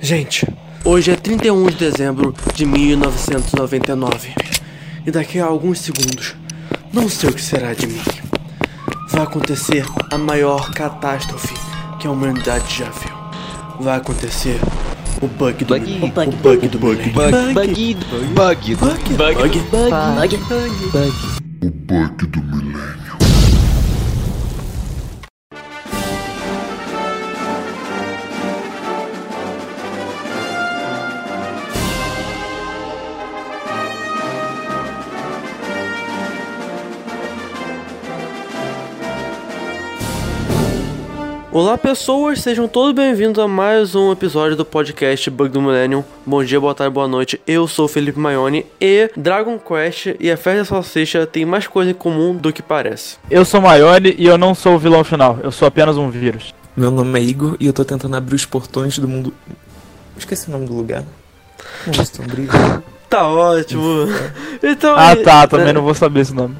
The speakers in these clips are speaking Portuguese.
Gente, hoje é 31 de dezembro de 1999 e daqui a alguns segundos, não sei o que será de mim. Vai acontecer a maior catástrofe que a humanidade já viu. Vai acontecer o bug do Bug. O bug. O bug do milênio. Bug, bug, bug, bug, Bug. bug, bug. O bug do milênio. Olá pessoas, sejam todos bem-vindos a mais um episódio do podcast Bug do Millennium. Bom dia, boa tarde, boa noite. Eu sou o Felipe Maione e Dragon Quest e a Festa da Salsicha tem mais coisa em comum do que parece. Eu sou Maione e eu não sou o vilão final, eu sou apenas um vírus. Meu nome é Igor e eu tô tentando abrir os portões do mundo. Esqueci o nome do lugar. Mundo sombrio. Tá ótimo. Então, Ah e- tá, também não vou saber esse nome.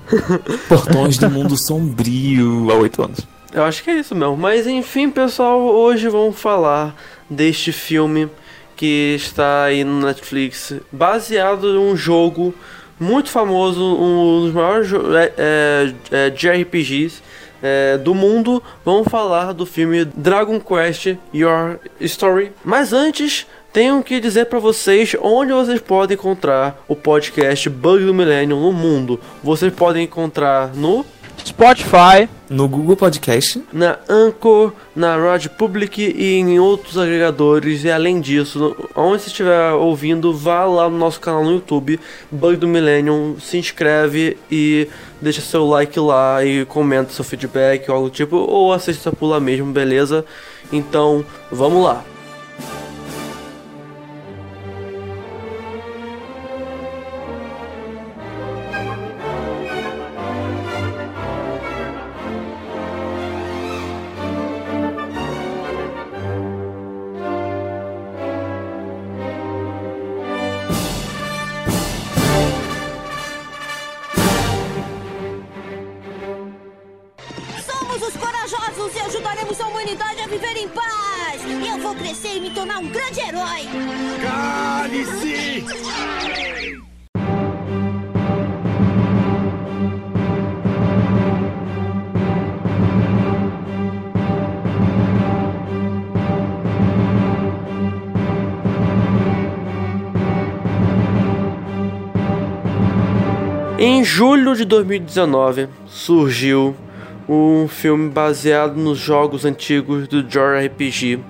Portões do mundo sombrio há oito anos. Eu acho que é isso mesmo. Mas enfim, pessoal, hoje vamos falar deste filme que está aí no Netflix, baseado em um jogo muito famoso, um dos maiores é, é, é, JRPGs é, do mundo. Vamos falar do filme Dragon Quest Your Story. Mas antes, tenho que dizer para vocês onde vocês podem encontrar o podcast Bug do Millennium no mundo. Vocês podem encontrar no Spotify, No Google Podcast, na Anchor, na Rod Public e em outros agregadores. E além disso, onde você estiver ouvindo, vá lá no nosso canal no YouTube, Bug do Millennium, se inscreve e deixa seu like lá e comenta seu feedback ou algo do tipo, ou assista por lá mesmo, beleza? Então, vamos lá. Em julho de 2019 surgiu um filme baseado nos jogos antigos do JRPG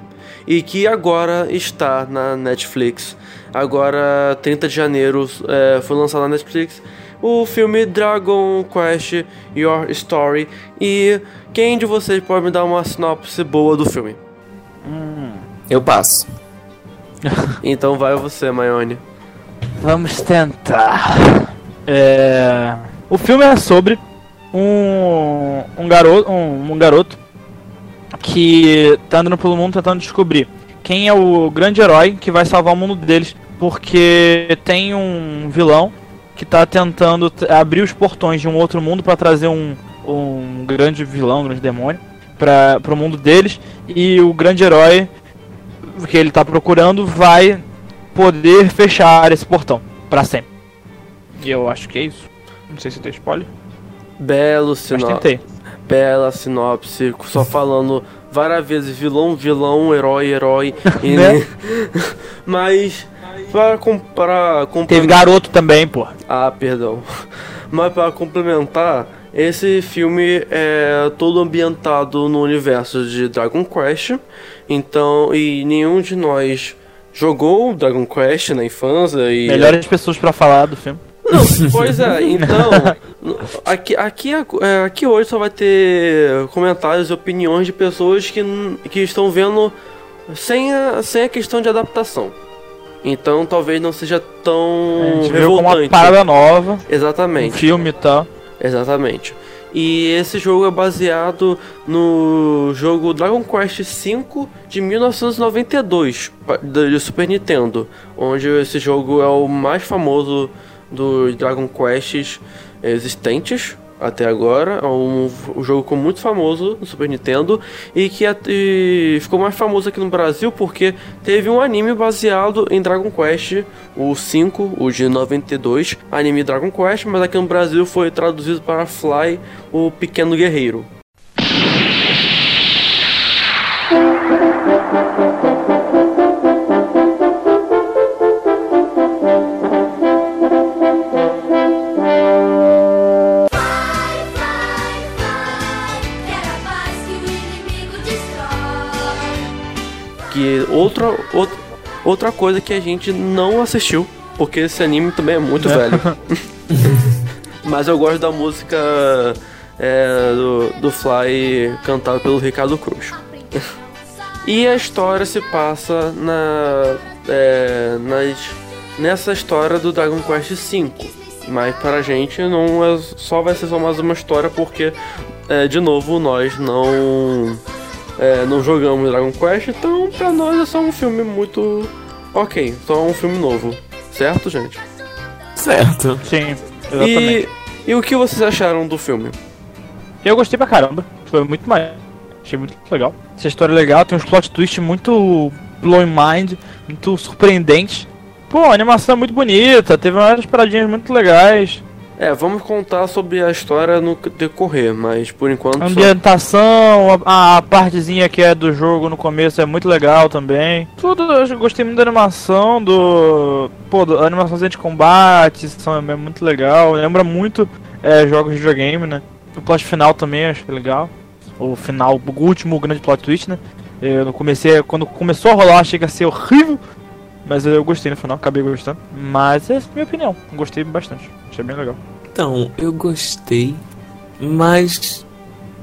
e que agora está na Netflix. Agora, 30 de janeiro, é, foi lançado na Netflix o filme Dragon Quest Your Story. E quem de vocês pode me dar uma sinopse boa do filme? eu passo. Então vai você, Maione. vamos tentar. É... O filme é sobre um, um, garoto, um, um garoto que tá andando pelo mundo tentando descobrir quem é o grande herói que vai salvar o mundo deles, porque tem um vilão que tá tentando abrir os portões de um outro mundo para trazer um, um grande vilão, um grande demônio para o mundo deles e o grande herói que ele tá procurando vai poder fechar esse portão para sempre. E eu acho que é isso. Não sei se tem spoiler, Belo sinopse. bela sinopse, só falando várias vezes vilão, vilão, herói, herói. e- Né? Mas para comprar, Teve garoto também, pô. Ah, perdão. Mas para complementar, esse filme é todo ambientado no universo de Dragon Quest. Então, e nenhum de nós jogou Dragon Quest na infância e Melhores pessoas pra falar do filme. Não, pois é, então. Aqui, aqui, é, aqui hoje só vai ter comentários e opiniões de pessoas que, que estão vendo sem a, sem a questão de adaptação. Então talvez não seja tão a gente viu como uma parada nova, um Exatamente, filme e tal. exatamente. E esse jogo é baseado no jogo Dragon Quest V de 1992 pa- do do Super Nintendo, onde esse jogo é o mais famoso dos Dragon Quests existentes. até agora. É um, um jogo ficou muito famoso no Super Nintendo e que e ficou mais famoso aqui no Brasil porque teve um anime baseado em Dragon Quest, o 5, o de 92, anime Dragon Quest, mas aqui no Brasil foi traduzido para Fly, o Pequeno Guerreiro. Outra, outra, outra coisa que a gente não assistiu, porque esse anime também é muito velho. Mas eu gosto da música é, do, do Fly cantada pelo Ricardo Cruz. E a história se passa na, é, nas, nessa história do Dragon Quest V. Mas pra gente não é, só vai ser só mais uma história porque, é, de novo, nós não, é, não jogamos Dragon Quest, então pra nós é só um filme muito ok, só um filme novo. Certo, gente? Certo. Sim, exatamente. E, e o que vocês acharam do filme? Eu gostei pra caramba. Foi muito mais. Achei muito legal. Essa história é legal, tem uns plot twist muito blowing mind, muito surpreendentes. Pô, a animação é muito bonita, teve umas paradinhas muito legais. É, vamos contar sobre a história no decorrer, mas por enquanto. A só- ambientação, a, a partezinha que é do jogo no começo é muito legal também. Tudo, eu gostei muito da animação, do. Pô, do- a animaçãozinha de combate, são, é muito legal. Lembra muito é, jogos de videogame, né? O plot final também achei legal. O final, o último grande plot twist, né? Eu comecei, quando começou a rolar, achei que ia ser horrível. Mas eu gostei no final, acabei gostando. Mas essa é a minha opinião. Gostei bastante. Achei bem legal. Então, eu gostei, mas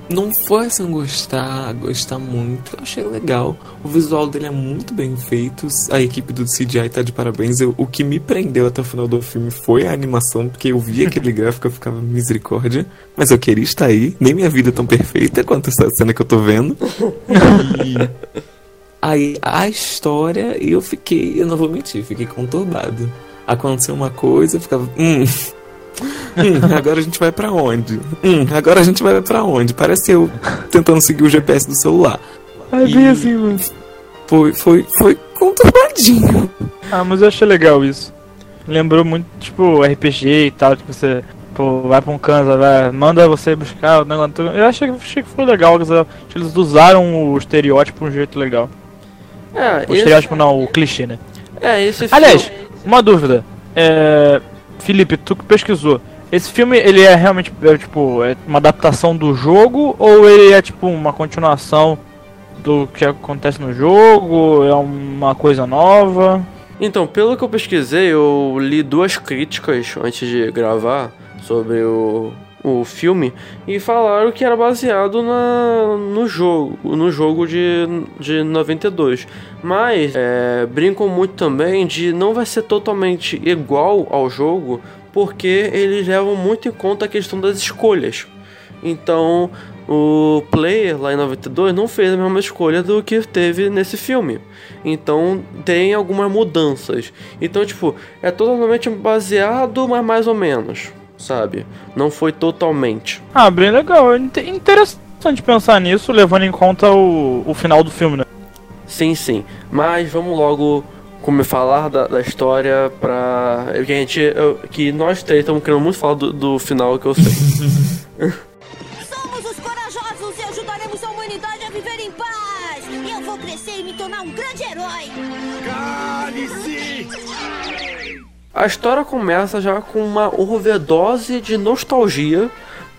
não foi assim gostar, gostar muito. Eu achei legal. O visual dele é muito bem feito. A equipe do CGI tá de parabéns. Eu- o que me prendeu até o final do filme foi a animação, porque eu vi aquele gráfico e eu ficava misericórdia. Mas eu queria estar aí. Nem minha vida é tão perfeita quanto essa cena que eu tô vendo. E aí a história, eu fiquei, eu não vou mentir, fiquei conturbado. Aconteceu uma coisa, eu ficava, hum, Hum, agora a gente vai pra onde? Hum, agora a gente vai pra onde? Parece eu tentando seguir o GPS do celular. É bem assim, mano. Foi, foi, foi conturbadinho. Ah, mas eu achei legal isso. Lembrou muito, tipo, RPG e tal, que você, pô, vai pra um canto, vai, manda você buscar o negócio. Eu achei, achei que foi legal, que eles- eles usaram o estereótipo de um jeito legal. É, O esse, estereótipo não, o clichê, né? é, esse Aliás, filme- uma dúvida. É, Felipe, tu que pesquisou. Esse filme, ele é realmente, é, tipo, é uma adaptação do jogo ou ele é, tipo, uma continuação do que acontece no jogo? É uma coisa nova? Então, pelo que eu pesquisei, eu li duas críticas antes de gravar sobre o, o filme e falaram que era baseado na, no jogo, no jogo de, de 92. Mas é, brincam muito também de não vai ser totalmente igual ao jogo, porque eles levam muito em conta a questão das escolhas. Então, o player lá em 92 não fez a mesma escolha do que teve nesse filme. Então, tem algumas mudanças. Então, tipo, é totalmente baseado, mas mais ou menos, sabe? Não foi totalmente. Ah, bem legal. Inte- Interessante pensar nisso, levando em conta o, o final do filme, né? Sim, sim. Mas vamos logo como falar da, da história pra. Que a gente. eu- que nós três estamos querendo muito falar do, do final que eu sei. Somos os corajosos e ajudaremos a humanidade a viver em paz. Eu vou crescer e me tornar um grande herói. A história começa já com uma overdose de nostalgia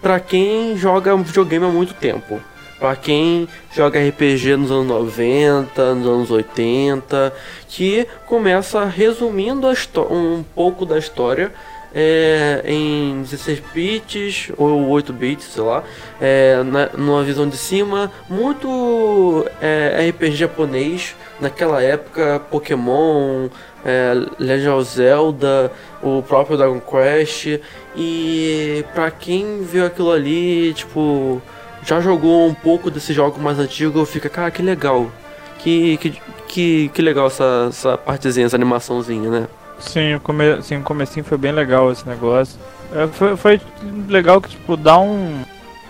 pra quem joga videogame há muito tempo. Pra quem joga RPG nos anos 90, nos anos 80, que começa resumindo um pouco da história é, em 16 bits ou 8 bits, sei lá, é, na, numa visão de cima, muito é, RPG japonês naquela época, Pokémon, é, Legend of Zelda, o próprio Dragon Quest, e pra quem viu aquilo ali, tipo, já jogou um pouco desse jogo mais antigo, fica, cara, que legal. Que, que, que, que legal essa, essa partezinha, essa animaçãozinha, né? Sim, o, come... Sim, o comecinho foi bem legal esse negócio. É, foi, foi legal que, tipo, dá um,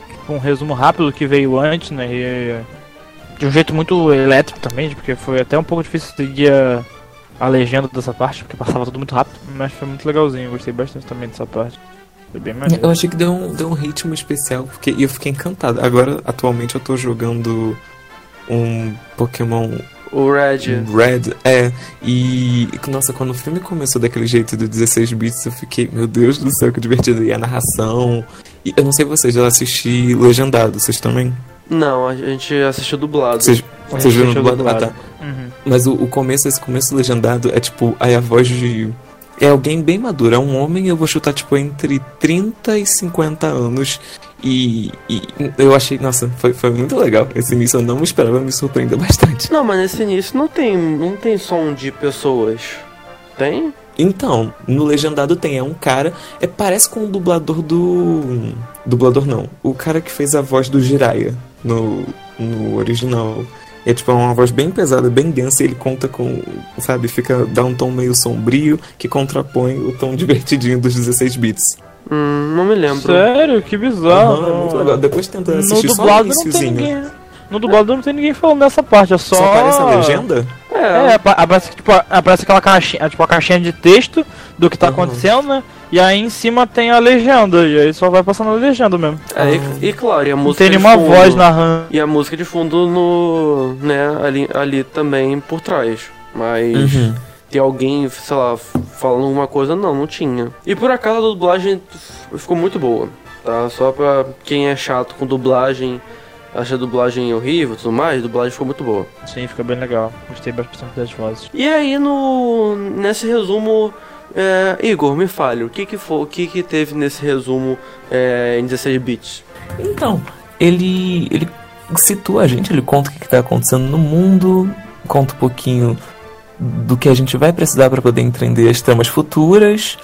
tipo, um resumo rápido do que veio antes, né? E, de um jeito muito elétrico também, porque foi até um pouco difícil seguir a, a legenda dessa parte, porque passava tudo muito rápido, mas foi muito legalzinho, eu gostei bastante também dessa parte. Foi bem maneiro. Eu achei que deu um, deu um ritmo especial, porque e eu fiquei encantado. Agora, atualmente, eu tô jogando um Pokémon O Red. Red, é, e nossa, quando o filme começou daquele jeito do 16 bits, eu fiquei, meu Deus do céu, que divertido. E a narração. E eu não sei vocês, eu assisti legendado, vocês também? Não, a gente assistiu dublado. Vocês, vocês viram assistiu dublado? Ah, dublado. tá. Uhum. Mas o, o começo, esse começo legendado é tipo, aí a voz de. É alguém bem maduro, é um homem, eu vou chutar tipo entre 30 e 50 anos. E, e eu achei, nossa, foi, foi muito legal. Esse início eu não esperava, me surpreendeu bastante. Não, mas nesse início não tem, não tem som de pessoas. Tem? Então, no legendado tem, é um cara. É, parece com o dublador do. Dublador não. O cara que fez a voz do Jiraiya no, no original. É tipo é uma voz bem pesada, bem densa, e ele conta com. Sabe, fica. dá um tom meio sombrio que contrapõe o tom divertidinho dos 16 bits. Hum, não me lembro. Sério? Que bizarro. Aham, é muito legal. Depois tenta No assistir só o dublado não tem. No dublado não tem ninguém falando dessa parte, é só. Só aparece a legenda? É, É, apa- aparece, tipo, aparece aquela caixinha, tipo, a caixinha de texto do que tá Aham. acontecendo, né? E aí em cima tem a legenda, e aí só vai passando a legenda mesmo. é, e, e claro, e a Não música tem de nenhuma fundo- voz narrando. E a música de fundo no. né, ali, ali também por trás. Mas Uhum. ter alguém, sei lá, falando alguma coisa, não, não tinha. E por acaso a dublagem ficou muito boa, tá? Só pra quem é chato com dublagem, acha a dublagem horrível e tudo mais, a dublagem ficou muito boa. Sim, fica bem legal. Gostei bastante das vozes. E aí no. nesse resumo. é, Igor, me fale, o que que foi, o que que teve nesse resumo é, em 16 bits? Então, ele, ele situa a gente, ele conta o que está acontecendo no mundo, conta um pouquinho do que a gente vai precisar para poder entender as tramas futuras.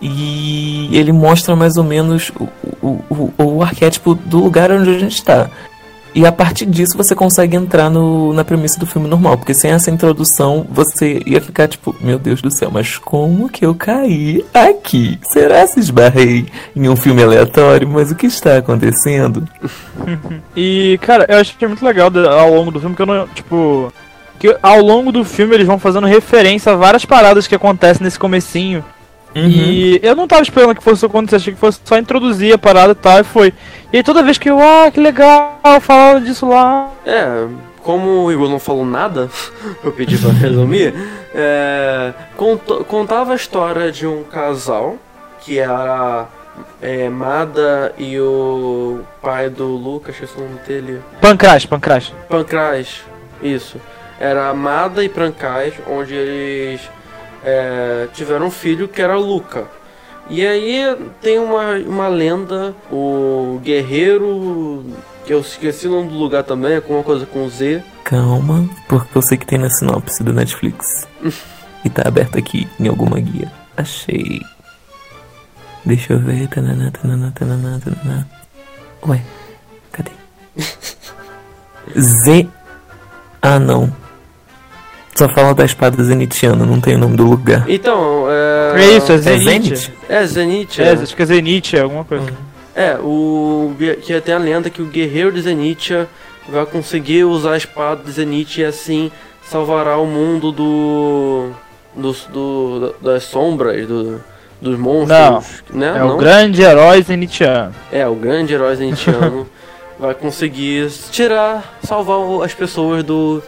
E ele mostra mais ou menos o, o, o, o arquétipo do lugar onde a gente está. E a partir disso você consegue entrar no, na premissa do filme normal. Porque sem essa introdução você ia ficar tipo, meu Deus do céu, mas como que eu caí aqui? Será que esbarrei em um filme aleatório? Mas o que está acontecendo? E, cara, eu achei muito legal ao longo do filme que eu não, tipo. Que ao longo do filme eles vão fazendo referência a várias paradas que acontecem nesse comecinho. Uhum. E eu não tava esperando que fosse acontecer, achei que fosse só introduzir a parada e tal, e foi. E toda vez que eu, ah, que legal, falava disso lá. É, como o Igor não falou nada, eu pedi pra resumir, é, conto- contava a história de um casal que era é, Mada e o pai do Lucas, esqueci o nome dele, Pancrash, Pancrash. Pancraz, isso. Era Mada e Pancraz, onde eles é, tiveram um filho que era Luca. E aí tem uma, uma lenda, o guerreiro, que eu esqueci o nome do lugar também, alguma coisa com Z. Calma, porque eu sei que tem na sinopse do Netflix. e tá aberto aqui em alguma guia. Achei. Deixa eu ver. Tanana, tanana, tanana, tanana. Ué, cadê? Z. Ah, não. Só fala da espada zenitiana, não tem o nome do lugar. Então, é. É isso, é É Zenith. Zenith? É Zenith. É, É, acho que é Zenith, alguma coisa. é o. Que tem a lenda que o guerreiro de Zenithia vai conseguir usar a espada de Zenith e assim salvará o mundo do. dos- do, das sombras, do, dos monstros. Né? É o grande herói Zenithiano. É, o grande herói zenitiano vai conseguir tirar, salvar as pessoas do,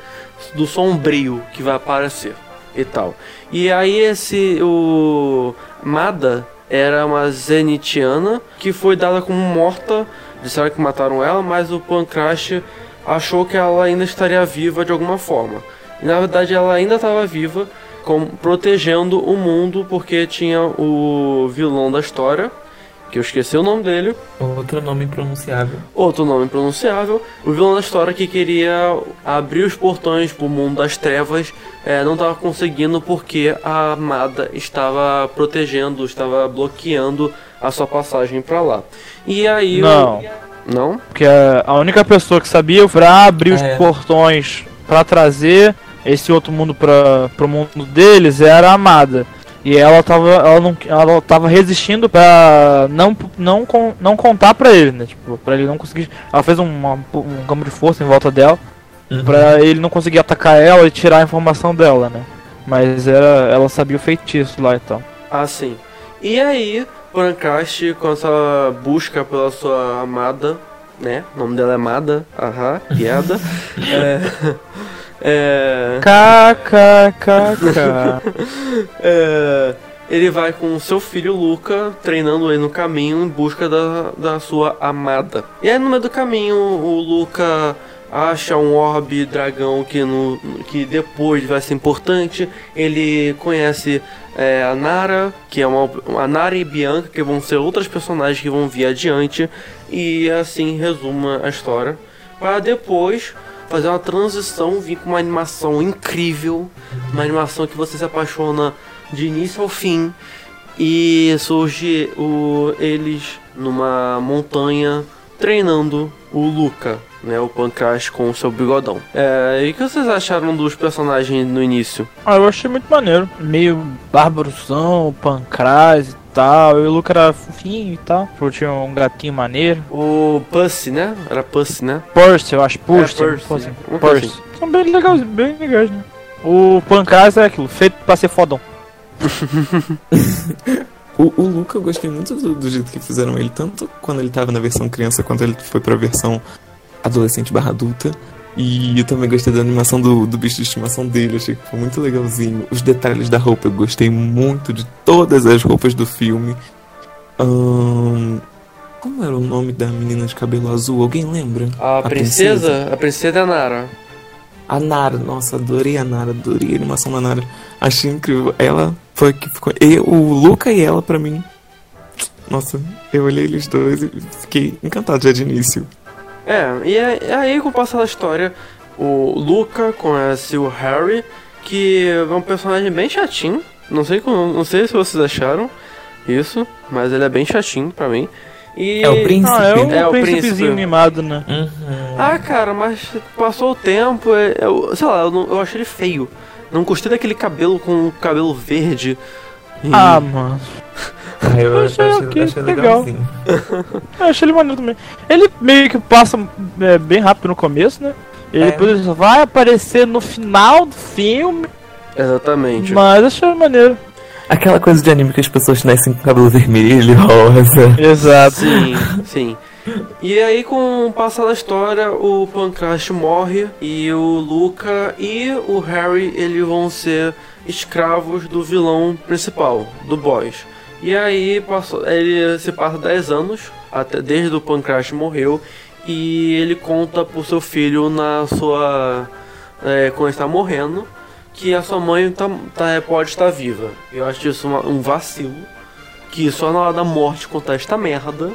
do sombrio que vai aparecer e tal. E aí esse, o Mada era uma zenitiana que foi dada como morta, disseram que mataram ela, mas o Pancrash achou que ela ainda estaria viva de alguma forma. E na verdade ela ainda estava viva, com, protegendo o mundo porque tinha o vilão da história, que eu esqueci o nome dele, Outro nome impronunciável. outro nome impronunciável, o vilão da história que queria abrir os portões pro mundo das trevas, eh, não estava conseguindo porque a amada estava protegendo, estava bloqueando a sua passagem para lá. E aí o- Não. Não? Porque a a única pessoa que sabia pra abrir os É. portões pra trazer esse outro mundo pra, pro mundo deles era a Amada. E ela tava, ela não, ela tava resistindo pra não, não, não contar pra ele, né? Tipo, pra ele não conseguir. Ela fez um, uma- um campo de força em volta dela pra ele não conseguir atacar ela e tirar a informação dela, né? Mas era, ela sabia o feitiço lá e tal. Ah, sim. E aí, Pancast, com essa busca pela sua amada, né? O nome dela é Amada, aham, piada. é, é, KKKK. é, ele vai com seu filho Luca, treinando ele no caminho em busca da, da sua amada. E aí, no meio do caminho, o Luca acha um orbe dragão que, no, que depois vai ser importante. Ele conhece é, a Nara, que é uma, a Nara e Bianca, que vão ser outras personagens que vão vir adiante. E assim resuma a história. Para depois fazer uma transição, vir com uma animação incrível. Uma animação que você se apaixona de início ao fim. E surge o, eles numa montanha treinando o Luca, né? O Pancrash com o seu bigodão. É, e o que vocês acharam dos personagens no início? Ah, eu achei muito maneiro. Meio barbarosão, pancrase e tal. E o Luca era fofinho e tal. Tinha um gatinho maneiro. O Pussy, né? Era Pussy, né? Percy, eu acho. Percy. É, uma coisa Percy. São bem legais, bem legais, né? O pancrase é aquilo, feito pra ser fodão. O, o Luca eu gostei muito do, do jeito que fizeram ele, tanto quando ele tava na versão criança quanto ele foi pra versão adolescente barra adulta. E eu também gostei da animação do, do bicho de estimação dele, achei que foi muito legalzinho. Os detalhes da roupa, eu gostei muito de todas as roupas do filme. Como era o nome da menina de cabelo azul? Alguém lembra? A, princesa, a princesa é a Nara. A Nara, nossa, adorei a Nara, adorei a animação da Nara. Achei incrível. Ela foi a que ficou. E o Luca e ela, pra mim. Nossa, eu olhei eles dois e fiquei encantado já de início. É, e é- é aí com o passar da história, o Luca conhece o Harry, que é um personagem bem chatinho. Não sei, como, não sei se vocês acharam isso, mas ele é bem chatinho pra mim. E... É o príncipe. Ah, é um É, o príncipezinho príncipe. mimado, né? Ah, cara, mas passou o tempo, é- eu, sei lá, eu, não- eu achei ele feio. Não gostei daquele cabelo com cabelo verde. E- Ah, mano. Eu Achei achei, ok, achei legal. legalzinho. Eu achei ele maneiro também. Ele meio que passa é, bem rápido no começo, né? E É. depois ele só vai aparecer no final do filme, Exatamente. mas achei maneiro. Aquela coisa de anime que as pessoas nascem com cabelo vermelho, rosa. Exato. Sim, sim. E aí, com o passar da história, o Pancrash morre e o Luca e o Harry eles vão ser escravos do vilão principal, do boss. E aí passou, ele se passa 10 anos, até desde o Pancrash morreu, e ele conta pro seu filho na sua. É, quando está morrendo, que a sua mãe tá, tá- pode estar viva. Eu acho isso uma- um vacilo. Que só na hora da morte contar esta merda,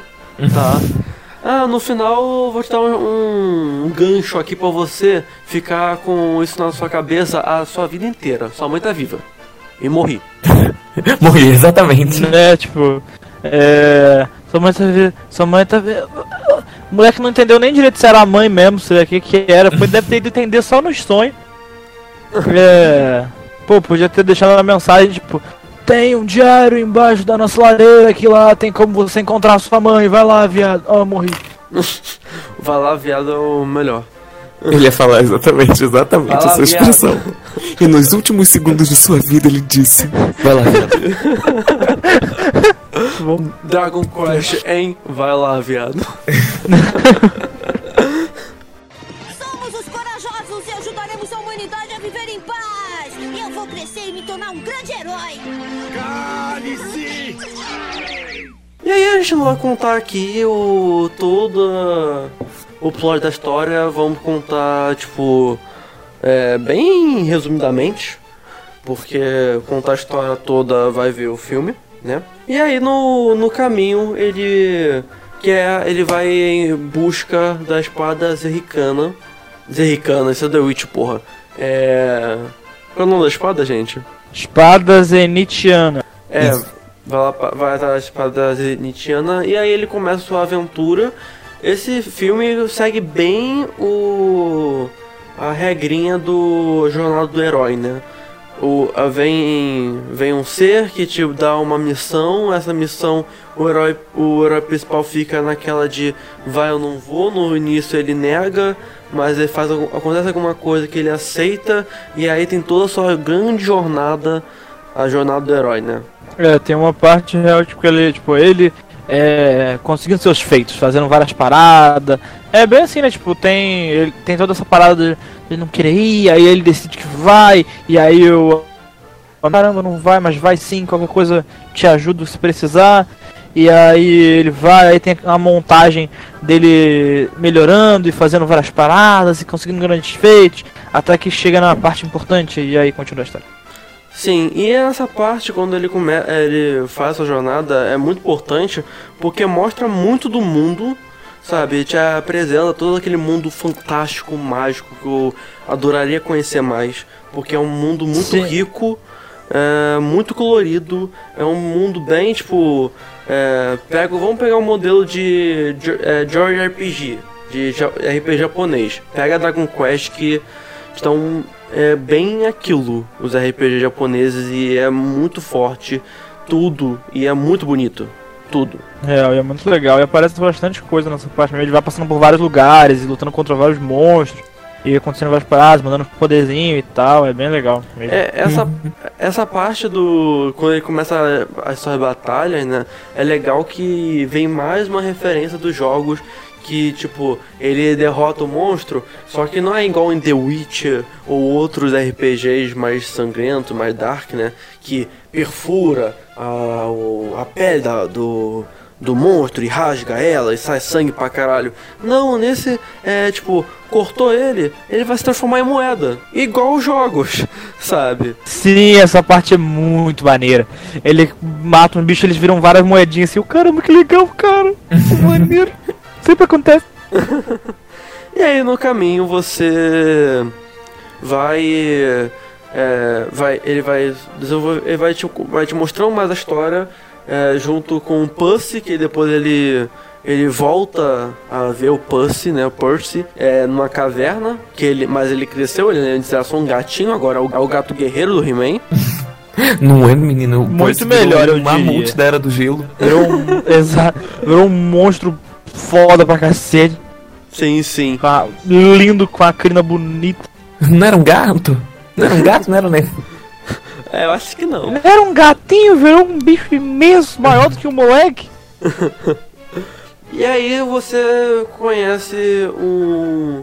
tá? Ah, no final eu vou te dar um, um gancho aqui pra você ficar com isso na sua cabeça a sua vida inteira. Sua mãe tá viva. E morri. Morri, exatamente. né, tipo, é. Sua mãe tá vendo. Sua mãe tá vendo. O moleque não entendeu nem direito se era a mãe mesmo, se era o que que era. Foi, deve ter ido entender só nos sonhos. É. Pô, podia ter deixado uma mensagem, tipo. Tem um diário embaixo da nossa lareira que lá tem como você encontrar sua mãe. Vai lá, viado. Ó, morri. Vai lá, viado, é o melhor. Ele ia falar exatamente, exatamente Fala, essa expressão. E nos últimos segundos de sua vida ele disse: Vai lá, viado. Dragon Quest, hein? Vai lá, viado. Somos os corajosos e ajudaremos a humanidade a viver em paz. Eu vou crescer e me tornar um grande herói. E aí a gente não vai contar aqui o todo o plot da história, vamos contar tipo é, bem resumidamente, porque contar a história toda vai ver o filme, né? E aí no, no caminho ele quer, ele vai em busca da espada Zerricana. Zerricana, isso é The Witch, porra. É. Qual é o nome da espada, gente? Espada zenitiana. É, Isso. vai lá, vai atrás da espada zenitiana e aí ele começa sua aventura. Esse filme segue bem o a regrinha do Jornada do Herói, né? o, vem, vem um ser que te dá uma missão, essa missão o herói, o herói principal fica naquela de vai ou não vou, no início ele nega, mas ele faz acontece alguma coisa que ele aceita e aí tem toda a sua grande jornada, a jornada do herói, né? É, tem uma parte real, tipo, ele, tipo, ele é, conseguindo seus feitos, fazendo várias paradas. É bem assim, né? Tipo, tem, ele, tem toda essa parada de ele não querer ir, aí ele decide que vai, e aí eu. Caramba, não vai, mas vai sim, qualquer coisa te ajudo se precisar. E aí ele vai, aí tem a montagem dele melhorando e fazendo várias paradas e conseguindo grandes feitos, até que chega na parte importante e aí continua a história. Sim, e essa parte quando ele come... ele faz essa jornada é muito importante porque mostra muito do mundo, sabe? Te apresenta todo aquele mundo fantástico, mágico que eu adoraria conhecer mais, porque é um mundo muito Sim. rico, é, muito colorido, é um mundo bem tipo, é, pega, vamos pegar um modelo de Jo- é, George RPG, de RPG japonês. Pega Dragon Quest que estão é bem aquilo, os RPG japoneses, e é muito forte, tudo, e é muito bonito, tudo. É, e é muito legal. E aparece bastante coisa nessa parte mesmo. Ele vai passando por vários lugares e lutando contra vários monstros. E acontecendo várias paradas, mandando poderzinho e tal. É bem legal. mesmo. É, essa, essa parte do. Quando ele começa as suas batalhas, né? É legal que vem mais uma referência dos jogos que, tipo, ele derrota o monstro, só que não é igual em The Witcher ou outros RPGs mais sangrentos, mais dark, né? Que perfura a, a pele da- do, do monstro e rasga ela e sai sangue pra caralho. Não, nesse é tipo, cortou ele, ele vai se transformar em moeda. Igual os jogos, sabe? Sim, essa parte é muito maneira. Ele mata um bicho, eles viram várias moedinhas assim. O caramba, que legal, cara. Que maneiro. Sempre acontece. E aí no caminho você vai. é, vai ele vai desenvolver. Ele vai te, vai te mostrando mais a história é, junto com o Pussy, que depois ele. Ele volta a ver o Pussy, né? O Percy, é, numa caverna, que ele, mas ele cresceu, ele antes era só um gatinho, agora é o, é o gato guerreiro do He-Man. Não é, menino? Muito Percy melhor, eu um mamute diria. da Era do Gelo. Virou um, exa- virou um monstro foda pra cacete. Sim, sim. com a- lindo, com a crina bonita. Não era um gato? Não era um gato, não era, né? É, eu acho que não. Era um gatinho, virou um bicho imenso, maior do que um moleque. E aí você conhece um.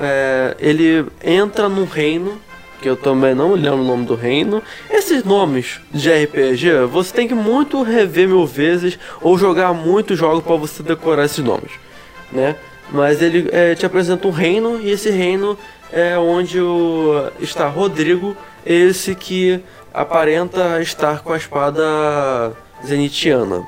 é, ele entra num reino, que eu também não lembro o nome do reino. Esses nomes de RPG, você tem que muito rever mil vezes ou jogar muitos jogos para você decorar esses nomes, né? Mas ele é, te apresenta um reino e esse reino é onde o, está Rodrigo, esse que aparenta estar com a espada zenitiana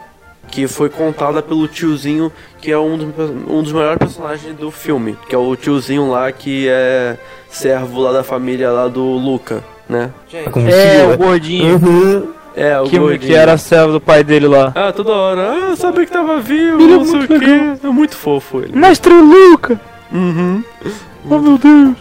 que foi contada pelo tiozinho, que é um dos, um dos melhores personagens do filme, que é o tiozinho lá que é servo lá da família lá do Luca, né? Com É, o gordinho. Uhum. É, o Que, gordinho. que era servo do pai dele lá. Ah, toda hora. Ah, sabia que tava vivo, Ele é não sei o quê. É muito fofo ele. Mestre Luca! Uhum. Oh meu Deus!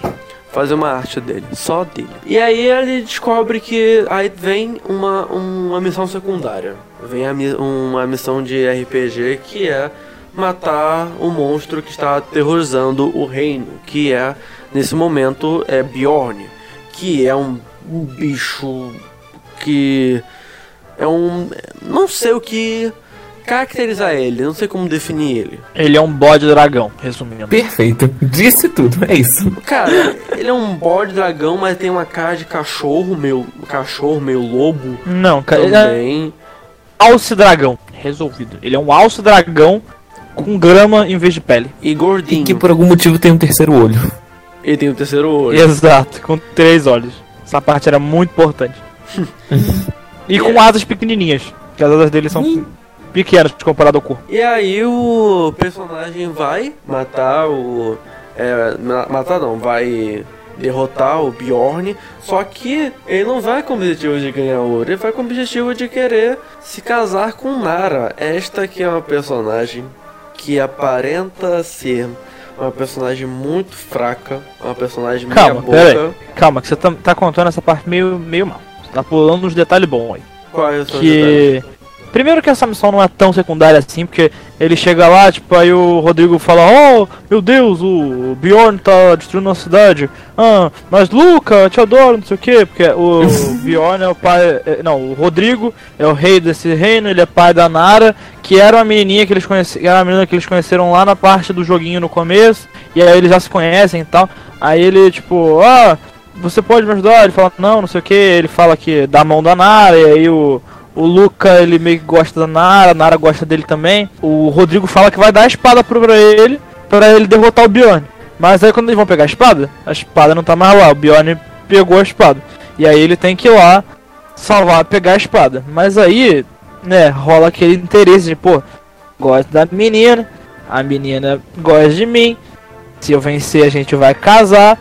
Fazer uma arte dele, só dele. E aí ele descobre que aí vem uma, uma missão secundária. Vem a uma missão de RPG que é matar o monstro que está aterrorizando o reino, que é nesse momento é Bjorn, que é um, um bicho que é um não sei o que caracterizar ele, não sei como definir ele. Ele é um bode dragão, resumindo. Perfeito. Disse tudo, é isso. Cara, ele é um bode dragão, mas tem uma cara de cachorro, meio cachorro, meio lobo Não, cara, ele é também. alce dragão. Resolvido. Ele é um alce dragão com grama em vez de pele. E gordinho. E que por algum motivo tem um terceiro olho. Ele tem o terceiro olho. Exato, com três olhos. Essa parte era muito importante. e com asas pequenininhas, que as asas dele são pequenas comparado ao corpo. E aí o personagem vai matar o. É, ma- matar não, vai derrotar o Bjorn. Só que ele não vai com o objetivo de ganhar ouro, ele vai com o objetivo de querer se casar com Nara. Esta que é uma personagem que aparenta ser uma personagem muito fraca, uma personagem meia Calma, boca. pera aí. Calma, que você tá, tá contando essa parte meio, meio mal. Tá pulando uns detalhes bons aí. Qual é o seu detalhe? Primeiro que essa missão não é tão secundária assim, porque ele chega lá, tipo, aí o Rodrigo fala, oh, meu Deus, o Bjorn tá destruindo a cidade. Ah, mas Luca, eu te adoro, não sei o quê, porque o Bjorn é o pai. é, Não, o Rodrigo é o rei desse reino, ele é pai da Nara, que era uma menininha que eles conheceram. Era uma menina que eles conheceram lá na parte do joguinho no começo, e aí eles já se conhecem e tal. Aí ele, tipo, ah, você pode me ajudar? Ele fala, não, não sei o que, ele fala que dá a mão da Nara, e aí o, o Luca, ele meio que gosta da Nara, a Nara gosta dele também. O Rodrigo fala que vai dar a espada pra ele, pra ele derrotar o Bjorn. Mas aí quando eles vão pegar a espada, a espada não tá mais lá, o Bjorn pegou a espada. E aí ele tem que ir lá salvar, pegar a espada. Mas aí, né, rola aquele interesse de, pô, gosto da menina, a menina gosta de mim, se eu vencer a gente vai casar,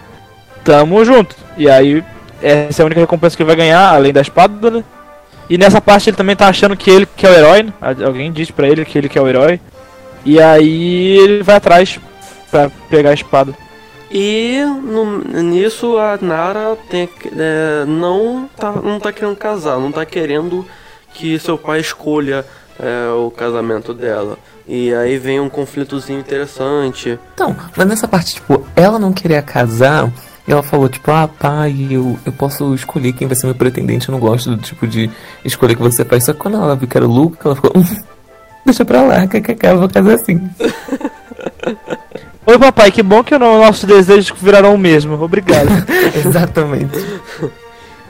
tamo junto. E aí, essa é a única recompensa que ele vai ganhar, além da espada, né? E nessa parte ele também tá achando que ele que é o herói, né? Alguém diz pra ele que ele que é o herói. E aí ele vai atrás pra pegar a espada. E no- nisso a Nara tem, é, não, tá, não tá querendo casar, não tá querendo que seu pai escolha é, o casamento dela. E aí vem um conflitozinho interessante. Então, mas nessa parte, tipo, ela não queria casar, e ela falou, tipo, ah, pai, eu, eu posso escolher quem vai ser meu pretendente, eu não gosto do tipo de escolha que você faz. Só que quando ela viu que era o Luke, ela ficou, "Hum, deixa pra lá, que eu vou casar assim. Oi papai, que bom que o no- nossos desejos viraram o mesmo. Obrigado. Exatamente.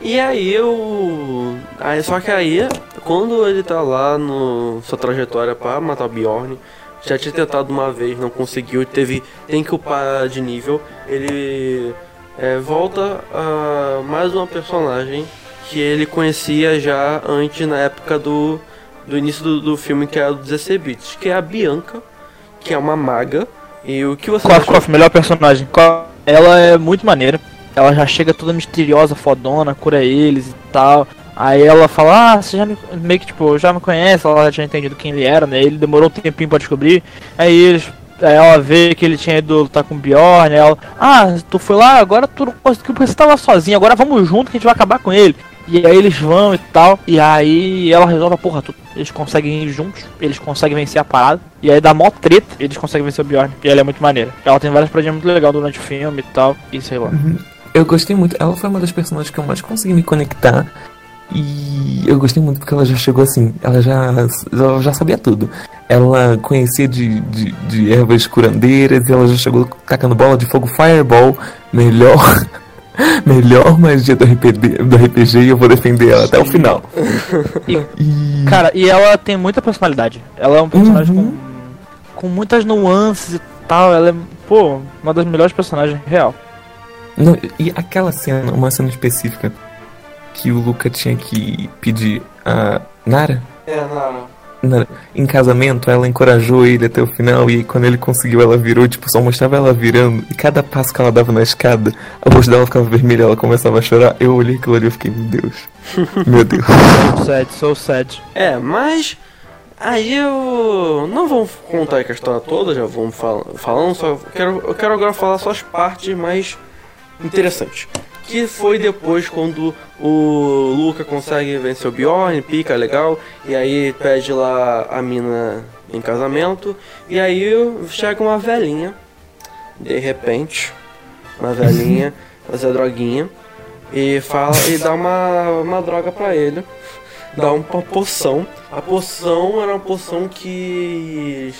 E aí o. Aí, só que aí, quando ele tá lá no sua trajetória pra matar o Bjorn, já tinha tentado uma vez, não conseguiu, teve. tem que upar de nível, ele é, volta a mais uma personagem que ele conhecia já antes na época do. do início do, do filme que é o 16 bits, que é a Bianca, que é uma maga. E o que você achou? Kof, melhor personagem. Kof, Ela é muito maneira. Ela já chega toda misteriosa, fodona, cura eles e tal. Aí ela fala, ah, você já me. meio que tipo, já me conhece, ela já tinha entendido quem ele era, né? Ele demorou um tempinho pra descobrir. Aí eles. Aí ela vê que ele tinha ido lutar com o Bjorn, ela, ah, tu foi lá, agora tu não conseguiu porque você tava sozinho, agora vamos junto que a gente vai acabar com ele. E aí eles vão e tal, e aí ela resolve porra tudo. Eles conseguem ir juntos, eles conseguem vencer a parada. E aí dá mó treta, eles conseguem vencer o Bjorn. E ela é muito maneira. Ela tem várias paradinhas muito legais durante o filme e tal, e sei lá. Eu gostei muito, ela foi uma das personagens que eu mais consegui me conectar. E eu gostei muito porque ela já chegou assim, ela já, ela já sabia tudo. Ela conhecia de, de, de ervas curandeiras e ela já chegou tacando bola de fogo Fireball, melhor, melhor magia do RPG, do RPG e eu vou defender ela até o final. E, E cara, e ela tem muita personalidade. Ela é um personagem Uhum. com, com muitas nuances e tal. Ela é, pô, uma das melhores personagens real. Não, e aquela cena, uma cena específica que o Luca tinha que pedir a Nara, É, Nara. Nara em casamento, ela encorajou ele até o final e quando ele conseguiu, ela virou, tipo, só mostrava ela virando e cada passo que ela dava na escada, a voz dela ficava vermelha, ela começava a chorar. Eu olhei aquilo ali e fiquei, meu Deus, meu Deus. So sad, so sad. É, mas aí eu não vamos contar a história toda, já vamos fal falando, só quero, eu quero agora falar só as partes mais interessantes. Que foi depois quando o Luca consegue vencer o Bjorn, pica, legal, e aí pede lá a mina em casamento, e aí chega uma velhinha, de repente, uma velhinha, fazer droguinha, e fala e dá uma, uma droga pra ele dá uma poção. A poção era uma poção que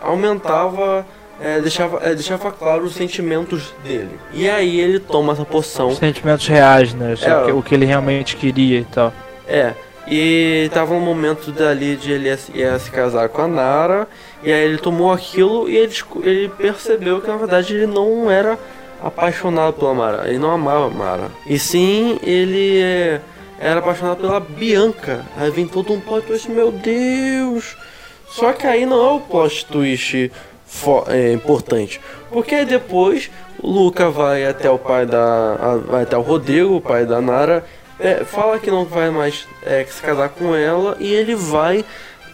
aumentava, é, deixava, é, deixava claro os sentimentos dele. E aí ele toma essa poção. Os sentimentos reais, né? É, o que- ele realmente queria e tal. É. E tava um momento dali de ele ia, se- ia se casar com a Nara. E aí ele tomou aquilo e ele, ele percebeu que na verdade ele não era apaixonado pela Mara. Ele não amava a Mara. E sim, ele é, era apaixonado pela Bianca. Aí vem todo um plot twist, meu Deus! Só que aí não é o plot twist é, importante. Porque depois o Luca vai até o pai da. vai até o Rodrigo, o pai da Nara. é, fala que não vai mais é, se casar com ela e ele vai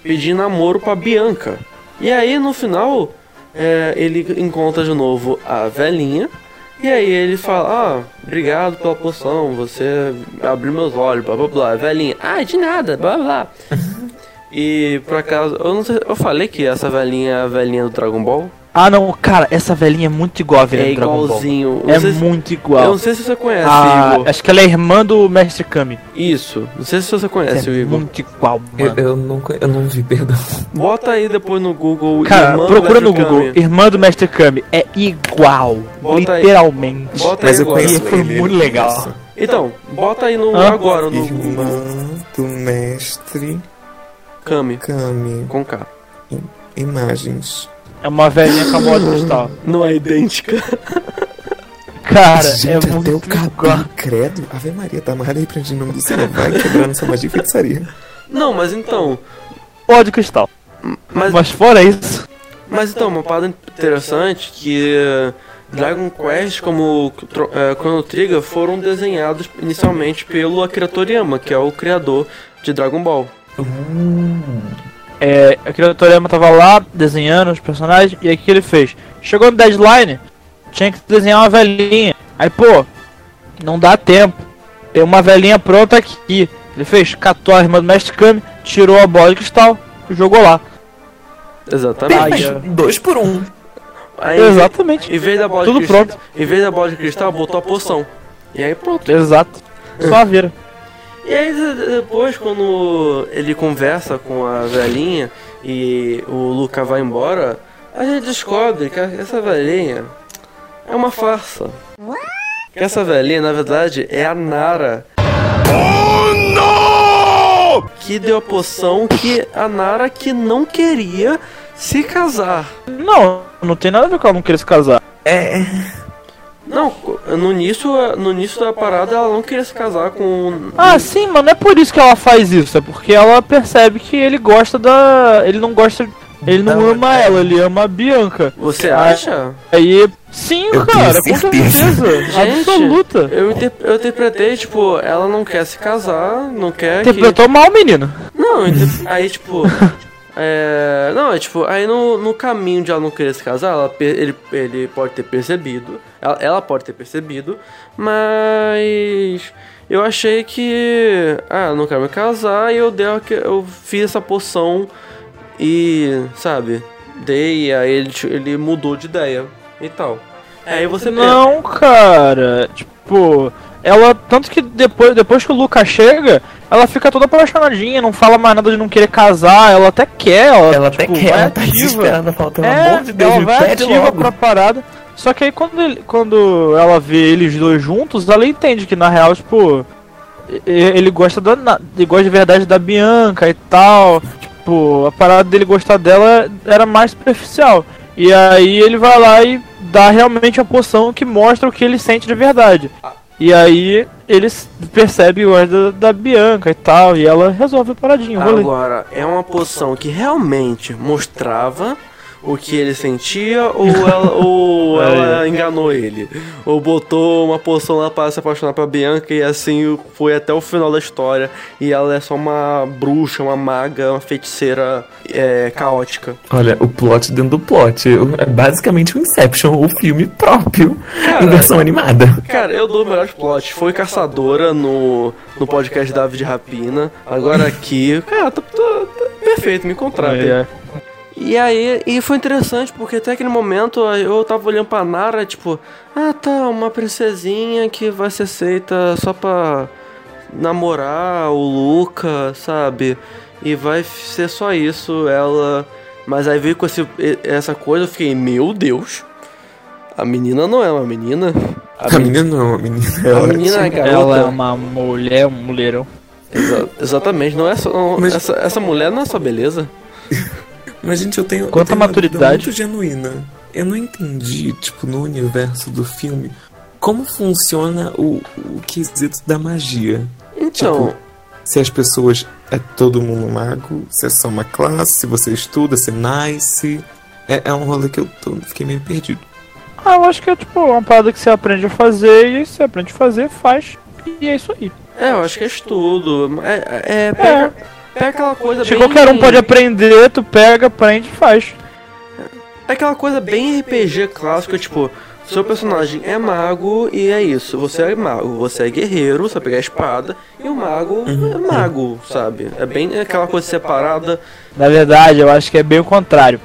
pedir namoro pra Bianca. E aí no final é, ele encontra de novo a velhinha E aí ele fala, ah, obrigado pela poção, você abriu meus olhos, blá blá blá. Velhinha, ah, de nada, blá blá. E por acaso, eu não sei, eu falei que essa velhinha é a velhinha do Dragon Ball? Ah não, cara, essa velhinha é muito igual a velhinha É do Dragon Ball. igualzinho. Não É sei se- muito Eu igual. não sei se você conhece, Ah, Igor. acho que ela é irmã do Mestre Kami. Isso, não sei se você conhece é o Igor. muito igual, Eu, mano. eu não, conhe- eu não vi, perdão. Bota aí depois no Google. Cara, irmã do procura no Google, Kami. irmã do Mestre Kami. É igual. Bota aí. literalmente. Bota Mas aí eu conheço Foi ele. muito legal. Então, bota aí no Hã? agora no Irmã Google. do mestre Kami, Kami. com K. Imagens. É uma velhinha com a bola de cristal. Não é idêntica. Cara, Gente, é até muito o cabelo, credo. Ave Maria, tá amarrado aí pra gente nome do céu. Vai quebrando essa magia e feitiçaria. Não, mas então. Bola de cristal. Mas, Mas fora isso, mas então, uma parada interessante que eh, Dragon Quest como eh, Chrono Trigger foram desenhados inicialmente pelo Akira Toriyama, que é o criador de Dragon Ball. É, aquele Toriyama tava lá desenhando os personagens e aí o que ele fez? Chegou no deadline, tinha que desenhar uma velhinha. Aí, pô, não dá tempo. Tem uma velhinha pronta aqui. Ele fez, catou a irmã do Mestre Kami, tirou a bola de cristal e jogou lá. Exatamente. Ai. Dois por um. Aí, Exatamente. Em vez da bola Tudo de cristal, pronto. Em vez da bola de cristal, botou a poção. E aí pronto. Exato. Só a vira. E aí de- depois quando ele conversa com a velhinha e o Luca vai embora, a gente descobre que essa velhinha é uma farsa. Que essa velhinha, na verdade, é a Nara. Que deu a poção que a Nara que não queria se casar. Não, não tem nada a ver com ela não querer se casar. É. Não, no início, no início da parada ela não queria se casar com. Ah, sim, mas não é por isso que ela faz isso, é porque ela percebe que ele gosta da. Ele não gosta. Ele não Não, ama ela, ele ama a Bianca. Você acha? Aí. Sim, Eu cara, com certeza. Gente, Absoluta. Eu, inter- eu interpretei, tipo, ela não quer se casar, não quer que... Interpretou mal, menino. Não, eu inter- aí, tipo... É... Não, é tipo, aí no, no caminho de ela não querer se casar, ela, ele, ele pode ter percebido, ela, ela pode ter percebido, mas... Eu achei que... Ah, eu não quero me casar e eu, dei, eu fiz essa poção e, sabe, dei, aí ele, ele mudou de ideia e tal. Aí você pensa, Não, cara. Tipo, ela. Tanto que depois, depois que o Lucas chega, ela fica toda apaixonadinha, não fala mais nada de não querer casar, ela até quer, ela, Ela tipo, até quer, vai ela tá ativa. desesperada, pelo É, amor de Deus, ela vai ativa logo. pra parada. Só que aí quando, ele, quando ela vê eles dois juntos, ela entende que na real, tipo, e- ele gosta da na- ele gosta de verdade da Bianca e tal. Tipo, a parada dele gostar dela era mais superficial. E aí ele vai lá e dá realmente a poção que mostra o que ele sente de verdade. E aí ele s- percebe que gosta da, Bianca e tal, e ela resolve o rolê. Agora, é uma poção que realmente mostrava o que ele sentia ou ela, ou ela enganou ele? Ou botou uma poção lá para se apaixonar pra Bianca e assim foi até o final da história e ela é só uma bruxa, uma maga, uma feiticeira é, caótica. Olha, o plot dentro do plot. É basicamente o Inception, o filme próprio, em versão animada. Cara, eu dou o melhor plot. Foi caçadora no, no podcast David Rapina. Agora aqui, cara, tá, tá- tá perfeito, me contrata. É, é. E aí, e foi interessante porque até aquele momento eu tava olhando pra Nara, tipo, ah tá, uma princesinha que vai ser aceita só pra namorar o Luca, sabe? E vai ser só isso, ela. Mas aí veio com esse, essa coisa, eu fiquei, meu Deus, a menina não é uma menina. A, A men- menina não, a menina é a ótima. menina é garota. Ela é uma mulher, um mulherão. Exa- exatamente, não é só. não- Mas- essa, essa mulher não é só beleza. Mas, gente, eu tenho, eu Quanta tenho uma dúvida maturidade. muito genuína. Eu não entendi, tipo, no universo do filme, como funciona o, o quesito da magia. Então. Tipo, se as pessoas. É todo mundo mago, se é só uma classe, se você estuda, se nasce. É, é um rolê que eu tô, fiquei meio perdido. Ah, eu acho que é tipo uma parada que você aprende a fazer e você aprende a fazer, faz. E é isso aí. É, eu acho que é estudo. É, é, pega, pega aquela coisa Se bem. qualquer um pode aprender, tu pega, aprende e faz. É aquela coisa bem RPG clássica, tipo, Seu personagem é mago e é isso. Você é mago, você é guerreiro, você pegar a espada, e o mago é mago, sabe? É bem aquela coisa separada. Na verdade, eu acho que é bem o contrário.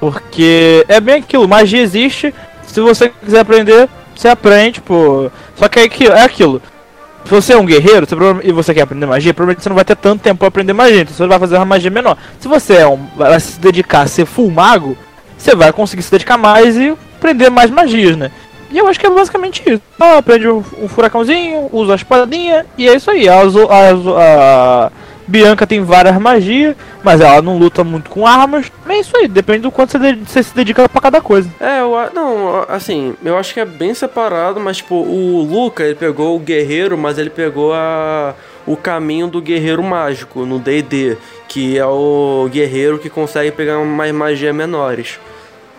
Porque é bem aquilo, magia existe, se você quiser aprender, você aprende, pô. Só que é aquilo, é aquilo. Se você é um guerreiro você e você quer aprender magia, provavelmente você não vai ter tanto tempo pra aprender magia, então você vai fazer uma magia menor. Se você é um, vai se dedicar a ser full mago, você vai conseguir se dedicar mais e aprender mais magias, né? E eu acho que é basicamente isso. Ah, aprende um, um furacãozinho, usa a espadinha, e é isso aí. A, Zo- a, Zo- a Bianca tem várias magias, mas ela não luta muito com armas. Mas é isso aí, depende do quanto você, você se dedica pra cada coisa. É, eu, não, assim, eu acho que é bem separado, mas tipo, o Luca, ele pegou o guerreiro, mas ele pegou a o caminho do guerreiro mágico no D&D, que é o guerreiro que consegue pegar mais magia menores.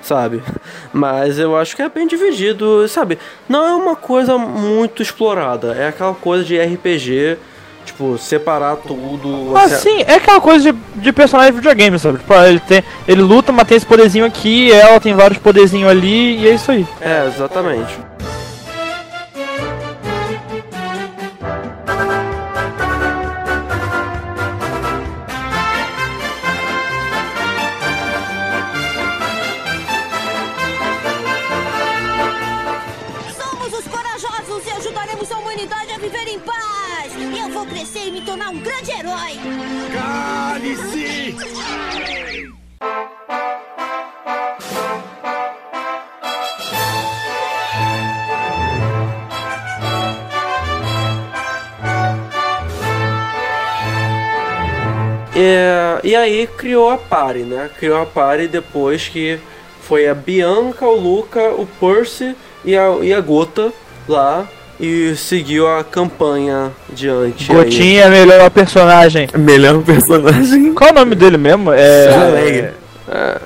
Sabe? Mas eu acho que é bem dividido, sabe? Não é uma coisa muito explorada, é aquela coisa de RPG, tipo, separar tudo. Você- sim, é aquela coisa de, de personagem de videogame, sabe? Tipo, ele, tem, ele luta, mas tem esse poderzinho aqui, ela tem vários poderzinhos ali, e é isso aí. É, exatamente. É, e aí criou a Pare, né? Criou a Pare depois que foi a Bianca, o Luca, o Percy e a, e a Gota lá e seguiu a campanha diante. aí. Gotinha é a melhor personagem. Melhor personagem. Qual é o nome dele mesmo? É. Geleia.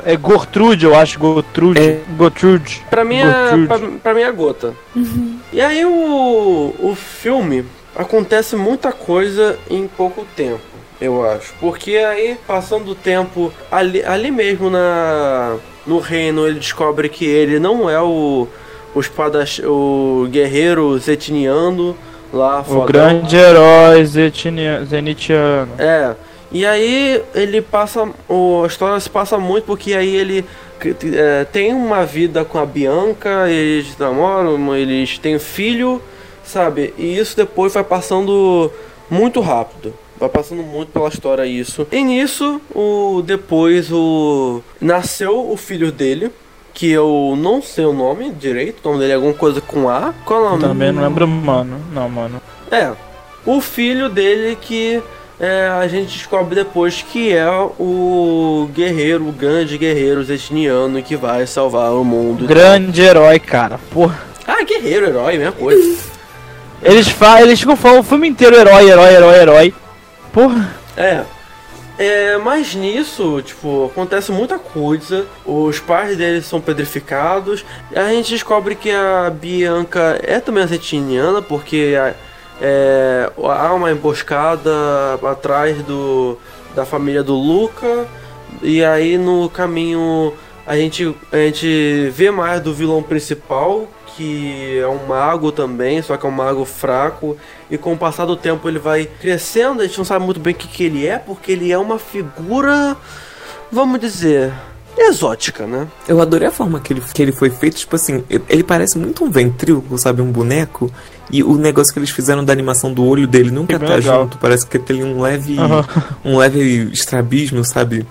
É Gortrude, eu acho. Gortrude. É. Gortrude. Pra mim, é, pra, pra mim é a Gota. E aí o, o filme acontece muita coisa em pouco tempo, eu acho. Porque aí, passando o tempo, ali, ali mesmo na no reino, ele descobre que ele não é o, o espadach... o guerreiro zetiniano lá, O fodão. grande herói zetinia- zenitiano. É. E aí ele passa. O, a história se passa muito porque aí ele é, tem uma vida com a Bianca, eles namoram, eles têm filho, sabe? E isso depois vai passando muito rápido. Vai passando muito pela história isso. E nisso, o depois o nasceu o filho dele, que eu não sei o nome direito, o nome dele é alguma coisa com A. Qual é o nome? Também não lembro, mano. Não, mano. É, o filho dele que é, a gente descobre depois que é o guerreiro, o grande guerreiro zetiniano que vai salvar o mundo. Grande herói, cara. Porra. Ah, guerreiro, herói, mesma coisa. Eles, fa eles ficam falando o filme inteiro herói, herói, herói, herói. Porra. É. É, mas nisso, tipo, acontece muita coisa. Os pais deles são pedrificados. A gente descobre que a Bianca é também zetiniana, porque a- é, há uma emboscada atrás do, da família do Luca. E aí no caminho a gente, a gente vê mais do vilão principal, que é um mago também, só que é um mago fraco. E com o passar do tempo ele vai crescendo, a gente não sabe muito bem o que, que ele é, porque ele é uma figura, vamos dizer, exótica, né? Eu adorei a forma que ele, que ele foi feito. Tipo assim, ele parece muito um ventríloco, sabe? Um boneco. E o negócio que eles fizeram da animação do olho dele nunca É tá legal. junto. Parece que tem um leve. Aham. um leve estrabismo, sabe?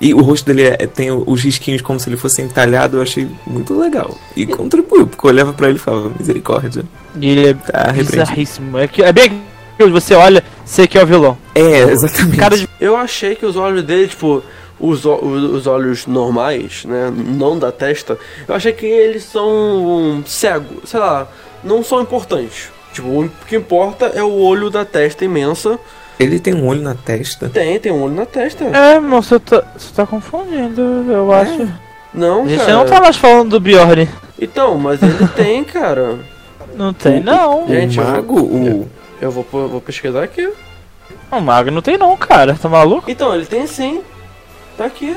E o rosto dele é- tem os risquinhos como se ele fosse entalhado, eu achei muito legal. E contribuiu, porque eu olhava pra ele e falava, misericórdia. E ele é Tá bizarríssimo. É, que, é bem que você olha, sei que é o vilão. É, exatamente. Cara de. Eu achei que os olhos dele, tipo, os, os olhos normais, né? Não da testa, eu achei que eles são cegos, sei lá, não são importantes. Tipo, o que importa é o olho da testa imensa. Ele tem um olho na testa. Tem, tem um olho na testa. É, mas você tá, você tá confundindo, eu acho. Não, A gente cara. não tá mais falando do Bjorn. Então, mas ele tem, cara. Não tem, não. Gente, o eu- mago, o. Eu vou, pôr- vou pesquisar aqui. O mago não tem, não, cara. Tá maluco? Então, ele tem sim. Tá aqui.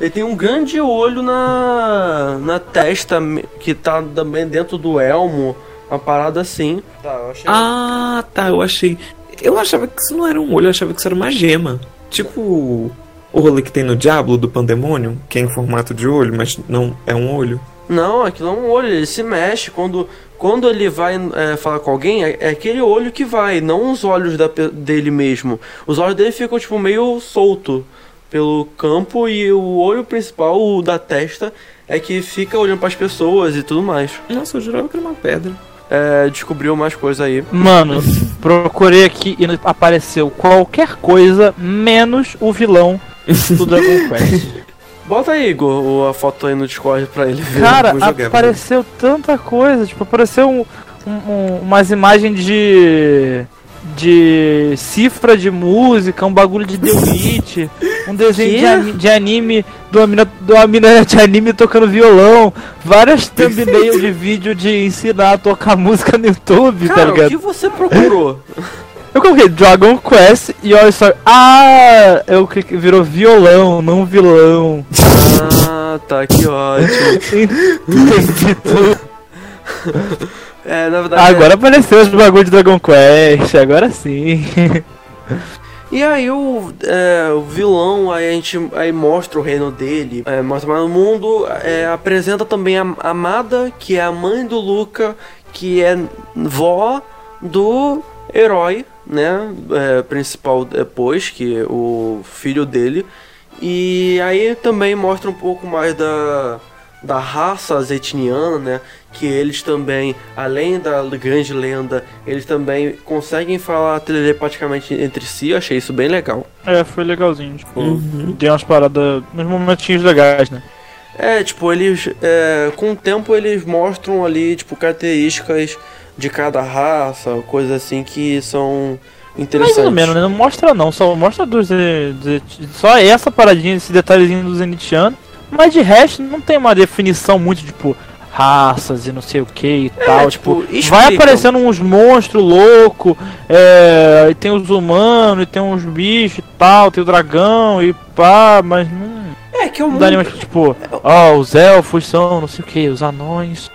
Ele tem um grande olho na, na testa, que tá também dentro do elmo, uma parada assim. Tá, eu achei. Ah, tá, eu achei. Eu achava que isso não era um olho, eu achava que isso era uma gema. Tipo o rolê que tem no Diablo do Pandemônio, que é em formato de olho, mas não é um olho. Não, aquilo é um olho, ele se mexe. Quando, quando ele vai é, falar com alguém, é, é aquele olho que vai, não os olhos da dele mesmo. Os olhos dele ficam tipo meio solto pelo campo e o olho principal, o da testa, é que fica olhando para as pessoas e tudo mais. Nossa, eu jurava que era uma pedra. É, descobriu mais coisa aí. Mano, procurei aqui e apareceu qualquer coisa menos o vilão do Dragon Quest. Bota aí, Igor, o- a foto aí no Discord pra ele ver. Cara, apareceu tanta coisa, tipo, apareceu um, um- um- umas imagens de. De cifra de música, um bagulho de The Witch, um desenho de, de anime, de uma, mina, de uma mina de anime tocando violão, várias thumbnails de vídeo de ensinar a tocar música no YouTube, tá Cara, o ligado? que você procurou? Eu coloquei Dragon Quest e olha só. Ah! Eu cliquei, virou violão, não vilão. ah, tá, que ótimo. Entendi tudo. É, na verdade. Agora apareceu os bagulho de Dragon Quest, agora sim. E aí o, é, o vilão, aí a gente aí mostra o reino dele, é, mostra mais o mundo, é, apresenta também a Amada, que é a mãe do Luca, que é vó do herói, né? é, principal depois, que é o filho dele. E aí também mostra um pouco mais da, da raça zetiniana, né? Que eles também, além da grande lenda, eles também conseguem falar telepaticamente entre si. Eu achei isso bem legal. É, foi legalzinho, tipo, Uhum. tem umas paradas, uns momentinhos legais, né? É, tipo, eles. é, com o tempo eles mostram ali, tipo, características de cada raça, coisas assim que são interessantes. Mais ou menos, né? Não mostra não, só mostra dos. eh, de- só essa paradinha, esse detalhezinho do Zenitiano. Mas de resto não tem uma definição muito, tipo, raças e não sei o que e tal. tipo, Tipo, explicam. vai aparecendo uns monstros loucos, é, e tem os humanos, e tem uns bichos e tal, tem o dragão e pá, mas não. É, que é um Não mundo, dá nenhuma, tipo, ó, os elfos são não sei o que, os anões.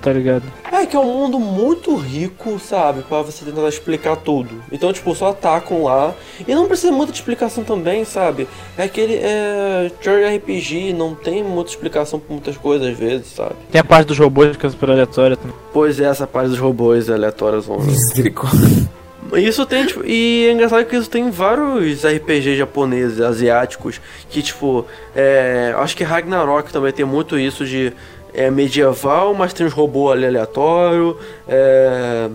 Tá ligado? é que é um mundo muito rico, sabe? Pra você tentar explicar tudo. Então, tipo, só atacam lá. E não precisa muita explicação também, sabe? É aquele. É. RPG, não tem muita explicação por muitas coisas às vezes, sabe? Tem a parte dos robôs que é super aleatória também. Pois é, essa parte dos robôs aleatórios. vão- Misericórdia. Isso tem, tipo, e é engraçado que isso tem em vários RPG japoneses, asiáticos, que, tipo, é, acho que Ragnarok também tem muito isso de é, medieval, mas tem uns robôs ali aleatórios, é,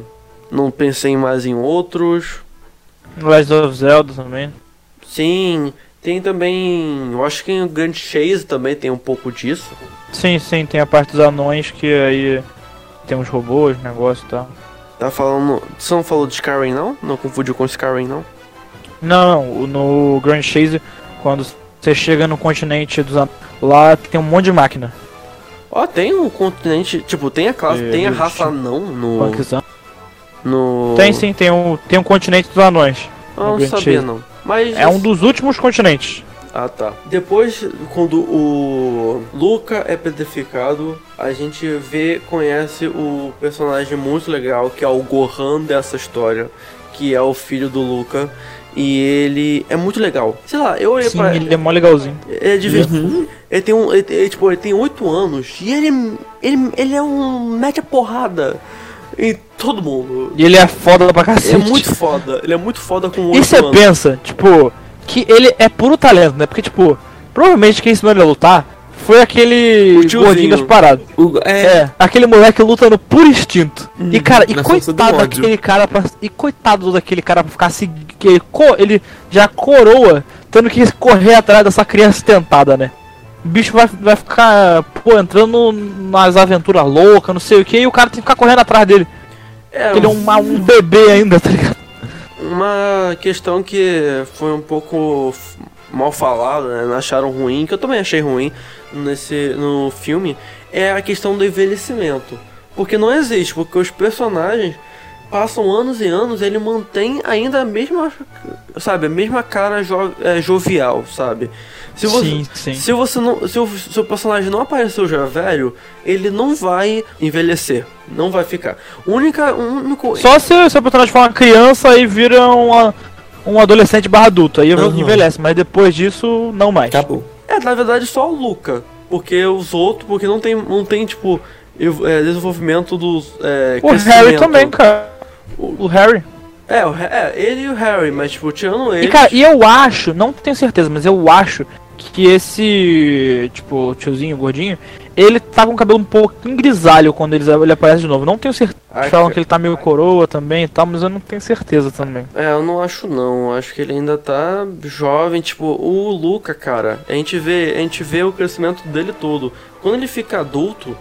não pensei mais em outros. Legend of Zelda também. Sim, tem também, eu acho que em Grand Chase também tem um pouco disso. Sim, sim, tem a parte dos anões que aí tem uns robôs, negócio e tal. Tá falando, você não falou de Skyrim não? Não confundiu com Skyrim não? Não, no Grand Chase, quando você chega no continente dos anões, lá tem um monte de máquina. Ó, tem um continente, tipo, tem a classe, É, tem a raça não no... No... Tem sim, tem um, tem um continente dos anões. Ah, não sabia não. Mas É um dos últimos continentes. Ah, tá. Depois, quando o Luca é petrificado, a gente vê, conhece o personagem muito legal, que é o Gohan dessa história, que é o filho do Luca. E ele é muito legal. Sei lá, eu olhei Sim, pra. ele é mó legalzinho. Ele é divertido. Ele tem um. Ele, ele, tipo, ele tem 8 anos e ele, ele. Ele é um. mete a porrada em todo mundo. E ele é foda pra Ele cacete. é muito foda. Ele é muito foda com 8 E você pensa, tipo, que ele é puro talento, né? Porque, tipo, provavelmente quem ensinou ele a lutar foi aquele gordinho das paradas. O- é, É, aquele moleque lutando por instinto. e cara, e coitado daquele cara pra, E coitado daquele cara pra ficar se. Ele, co- ele já coroa, tendo que correr atrás dessa criança tentada, né? O bicho vai, vai ficar, pô, entrando nas aventuras loucas, não sei o que, e o cara tem que ficar correndo atrás dele. É, ele é um, um bebê ainda, tá ligado? Uma questão que foi um pouco mal falada, né? Acharam ruim, que eu também achei ruim nesse no filme, é a questão do envelhecimento. Porque não existe, porque os personagens passam anos e anos, ele mantém ainda a mesma, sabe, a mesma cara jo- é, jovial, sabe? Se você, Sim, sim. Se você não, se o seu personagem não apareceu já velho, ele não vai envelhecer, não vai ficar. Única, único, Só se o seu personagem for uma criança e vira uma, um adolescente barra adulto, aí Aham. envelhece, mas depois disso, não mais. Acabou. é na verdade só o Luca, porque os outros, porque não tem, não tem tipo é, desenvolvimento dos é, O Harry também, cara. O Harry. É, o, é, ele e o Harry, mas tipo tirando ele. E cara, e eu acho, não tenho certeza, mas eu acho que esse, tipo, tiozinho, gordinho, ele tá com o cabelo um pouquinho grisalho quando ele, ele aparece de novo. Não tenho certeza. Ai, Falam cara. que ele tá meio coroa também e tal, mas eu não tenho certeza também. É, eu não acho não. Acho que ele ainda tá jovem, tipo, o Luca, cara. A gente vê, a gente vê o crescimento dele todo. Quando ele fica adulto,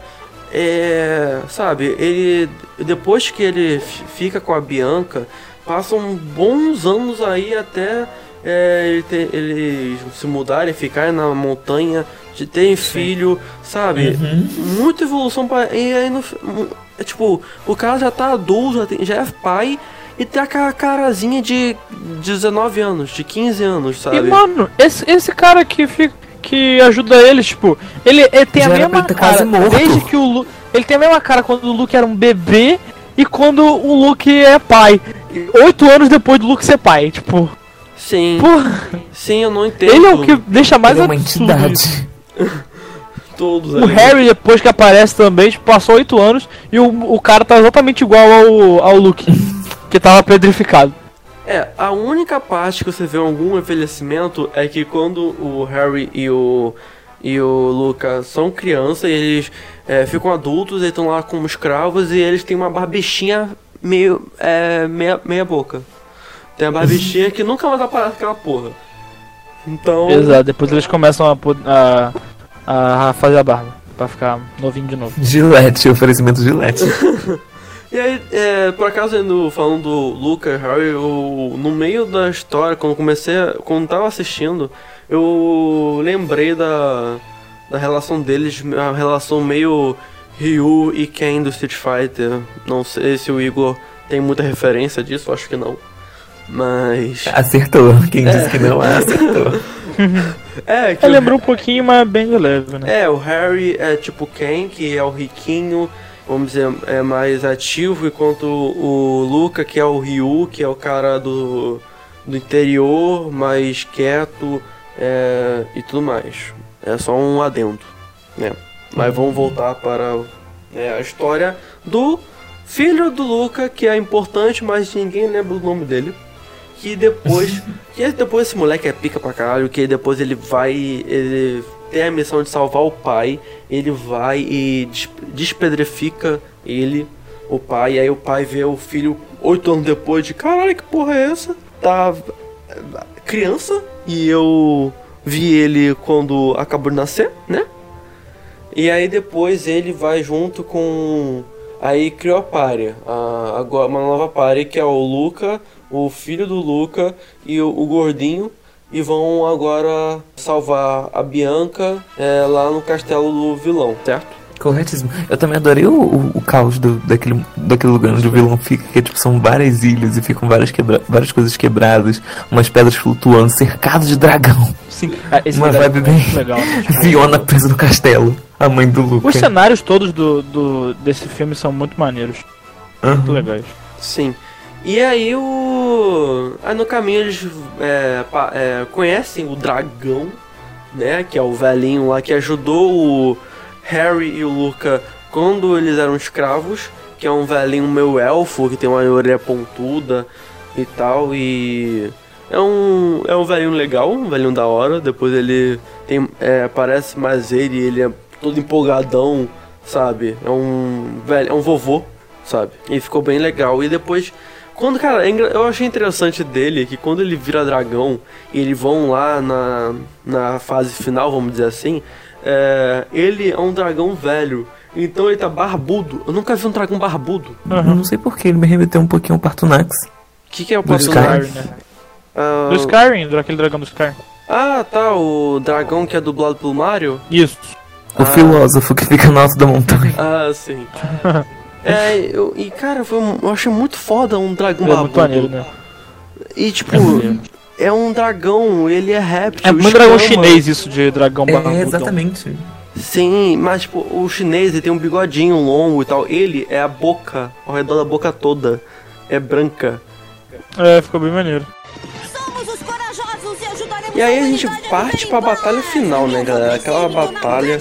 é, sabe, ele depois que ele fica com a Bianca, passam bons anos aí até é, ele, ter, ele se mudarem, ficarem na montanha, de terem filho, sabe? Muita evolução para e aí no, é, tipo, o cara já tá adulto, já, tem- já é pai e tem aquela carazinha de 19 anos, de 15 anos, sabe? E mano, esse, esse cara que fica. Que ajuda eles, tipo, ele, ele tem Já a mesma ele ter cara desde que o Lu, ele tem a mesma cara quando o Luke era um bebê e quando o Luke é pai. Oito anos depois do Luke ser pai, tipo, Sim, porra, sim, eu não entendo. ele é o que deixa mais Ele é uma absurdo entidade. todos O ali. Harry, depois que aparece também, tipo, passou 8 anos e o, o cara tá exatamente igual ao, ao Luke, que tava pedrificado. É, a única parte que você vê algum envelhecimento é que quando o Harry e o e o Luca são crianças e eles é, ficam adultos, eles estão lá como escravos e eles têm uma barbichinha meio é, meia, meia boca. Tem a barbichinha que nunca mais aparece aquela porra. Então, Exato, depois eles começam a, a, a fazer a barba, pra ficar novinho de novo. Gillette, oferecimento Gillette. E aí, é, por acaso, indo, falando do Luca e Harry, eu, no meio da história, quando comecei, a- quando tava assistindo, eu lembrei da, da relação deles, a relação meio Ryu e Ken do Street Fighter. Não sei se o Igor tem muita referência disso, acho que não. Mas. Acertou. Quem disse que não, acertou. É, que lembrou um pouquinho, mas bem de leve, né? É, o Harry é tipo Ken, que é o riquinho, vamos dizer, é mais ativo, enquanto o Luca, que é o Ryu, que é o cara do, do interior, mais quieto é, e tudo mais. É só um adendo, né? Mas vamos voltar para é, a história do filho do Luca, que é importante, mas ninguém lembra o nome dele. Que depois. que depois esse moleque é pica pra caralho. Que depois ele vai. Ele tem a missão de salvar o pai. Ele vai e des- despedrifica ele, o pai. E aí o pai vê o filho oito anos depois de caralho, que porra é essa? Tá. criança. E eu vi ele quando acabou de nascer, né? E aí depois ele vai junto com. Aí criou a párea. A, agora uma nova párea que é o Luca, o filho do Luca e o, o gordinho. E vão agora salvar a Bianca é, lá no castelo do vilão, certo? Corretíssimo. Eu também adorei o, o, o caos do, daquele, daquele lugar onde o vilão fica, que tipo, são várias ilhas e ficam várias, quebra várias coisas quebradas, umas pedras flutuando, cercado de dragão. Sim, ah, esse Uma lugar é vibe muito bem- legal. Fiona presa no castelo, a mãe do Luca. Os cenários todos do, do, desse filme são muito maneiros, muito Aham. legais. Sim. E aí o. Aí no caminho eles é, é, conhecem o dragão, né? Que é o velhinho lá que ajudou o Harry e o Luca quando eles eram escravos, que é um velhinho meio elfo, que tem uma orelha pontuda e tal, e. É um, é um velhinho legal, um velhinho da hora. Depois ele tem, é, aparece mais ele, ele é todo empolgadão, sabe? É um velho, é um vovô, sabe? E ficou bem legal. E depois, quando, cara, é eu achei interessante dele que quando ele vira dragão e eles vão lá na, na fase final, vamos dizer assim, é, ele é um dragão velho. Então ele tá barbudo. Eu nunca vi um dragão barbudo. Eu não sei porquê, ele me remeteu um pouquinho ao Partunax. O que, que é o Do personagem? Skyrim, né? Ah, Do Skyrim, do aquele dragão do Skyrim. ah, tá, o dragão que é dublado pelo Mario. Isso. O Ah. filósofo que fica no alto da montanha. Ah, sim. É, eu, e cara, foi um- eu achei muito foda um dragão É muito maneiro, né? E tipo, É é um dragão, ele é réptil. É muito dragão escama. chinês isso de dragão É, barbudão. exatamente. Sim, mas tipo, o chinês ele tem um bigodinho longo e tal. Ele é a boca, ao redor da boca toda. É branca. É, ficou bem maneiro. E aí a gente parte pra batalha final, né, galera? Aquela um batalha.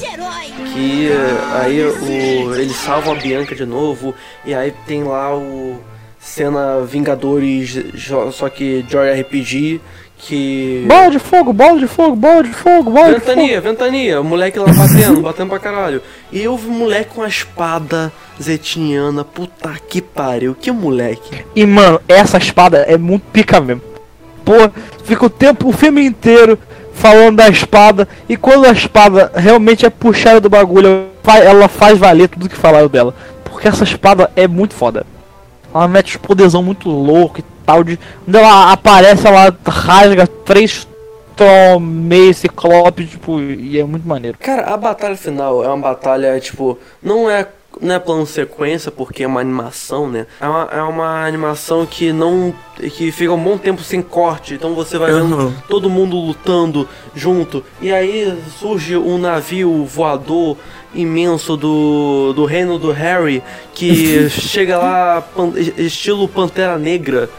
Que eh, aí o, eles salvam a Bianca de novo. E aí tem lá o cena Vingadores, só que Joy RPG. Que. Bola de fogo, bola de fogo, bola de fogo, bola de fogo. Ventania, ventania, o moleque lá batendo, batendo pra caralho. E eu vi um moleque com a espada zetiniana, puta que pariu, que moleque. E mano, essa espada é muito pica mesmo. Pô, fica o tempo, o filme inteiro falando da espada. E quando a espada realmente é puxada do bagulho, ela faz valer tudo que falaram dela. Porque essa espada é muito foda. Ela mete os poderzão muito louco e tal. De, quando ela aparece, ela rasga três tron meio ciclope, tipo, e é muito maneiro. Cara, a batalha final é uma batalha, tipo, não é. Não é plano sequência, porque é uma animação, né? É uma, é uma animação que não. que fica um bom tempo sem corte. Então você vai vendo Uhum. todo mundo lutando junto. E aí surge um navio voador imenso do, do reino do Harry que chega lá pan- estilo Pantera Negra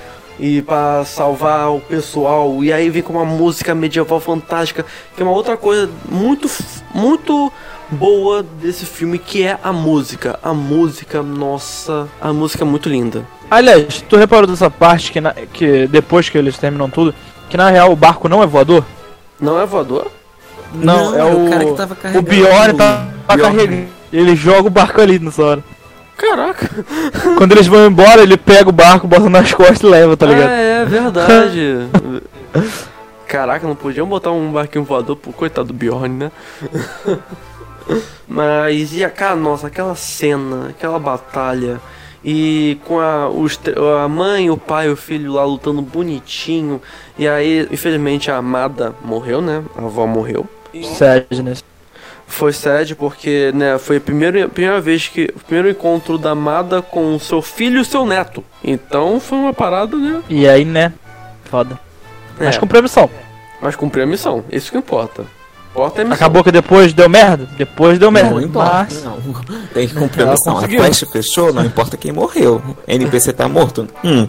e para salvar o pessoal e aí vem com uma música medieval fantástica que é uma outra coisa muito muito boa desse filme que é a música a música nossa a música é muito linda Aliás, tu reparou dessa parte que, na- que depois que eles terminam tudo, que na real o barco não é voador? não é voador Não, Não, é é o, o cara que tava carregando Bjorn o tá, tá Bjorn. carregando. Ele joga o barco ali nessa hora. caraca Quando eles vão embora, ele pega o barco, bota nas costas e leva, tá ligado? ah, é verdade caraca não podiam botar um barquinho voador pro coitado do Bjorn né Mas e a cara, nossa, aquela cena, aquela batalha e com a, os, a mãe, o pai e o filho lá lutando bonitinho. E aí, infelizmente, a amada morreu, né? A avó morreu. Sadness. Foi sad porque, né, foi a primeira, a primeira vez que. O primeiro encontro da amada com o seu filho e o seu neto. Então foi uma parada, né? E aí, né? Foda. Mas É, cumpriu a missão. mas cumpriu a missão, isso que importa. Importa é. Acabou que depois deu merda? Depois deu merda. Não importa, Mas... não. Tem que cumprir a missão. A quest fechou, não importa quem morreu. NPC tá morto? Hum.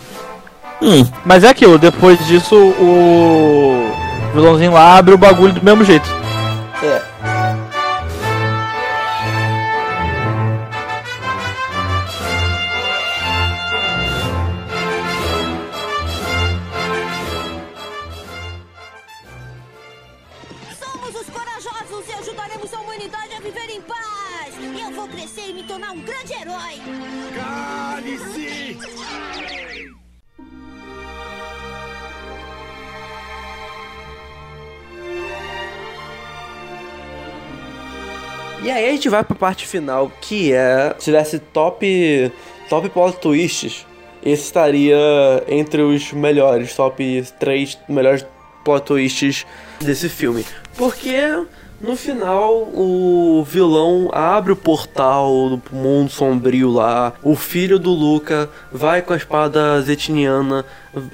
Hum. Mas é aquilo, depois disso o vilãozinho lá abre o bagulho do mesmo jeito. É. gente vai pra parte final, que é. Se tivesse top. Top plot twists, esse estaria entre os melhores, top 3 melhores plot twists desse filme. Porque no final o vilão abre o portal pro mundo sombrio lá. O filho do Luca vai com a espada zetiniana,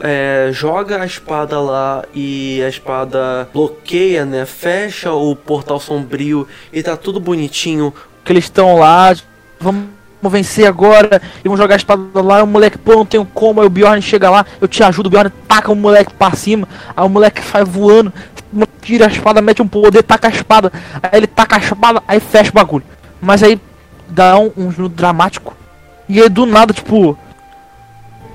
é, joga a espada lá e a espada bloqueia, né? Fecha o portal sombrio e tá tudo bonitinho. Que eles estão lá, vamos vencer agora e vamos jogar a espada lá. O moleque, pô, não tenho como. Aí o Bjorn chega lá, eu te ajudo. O Bjorn taca o moleque pra cima. Aí o moleque sai voando, tira a espada, mete um poder, taca a espada. Aí ele taca a espada, aí fecha o bagulho. Mas aí dá um, um dramático. E aí do nada, tipo,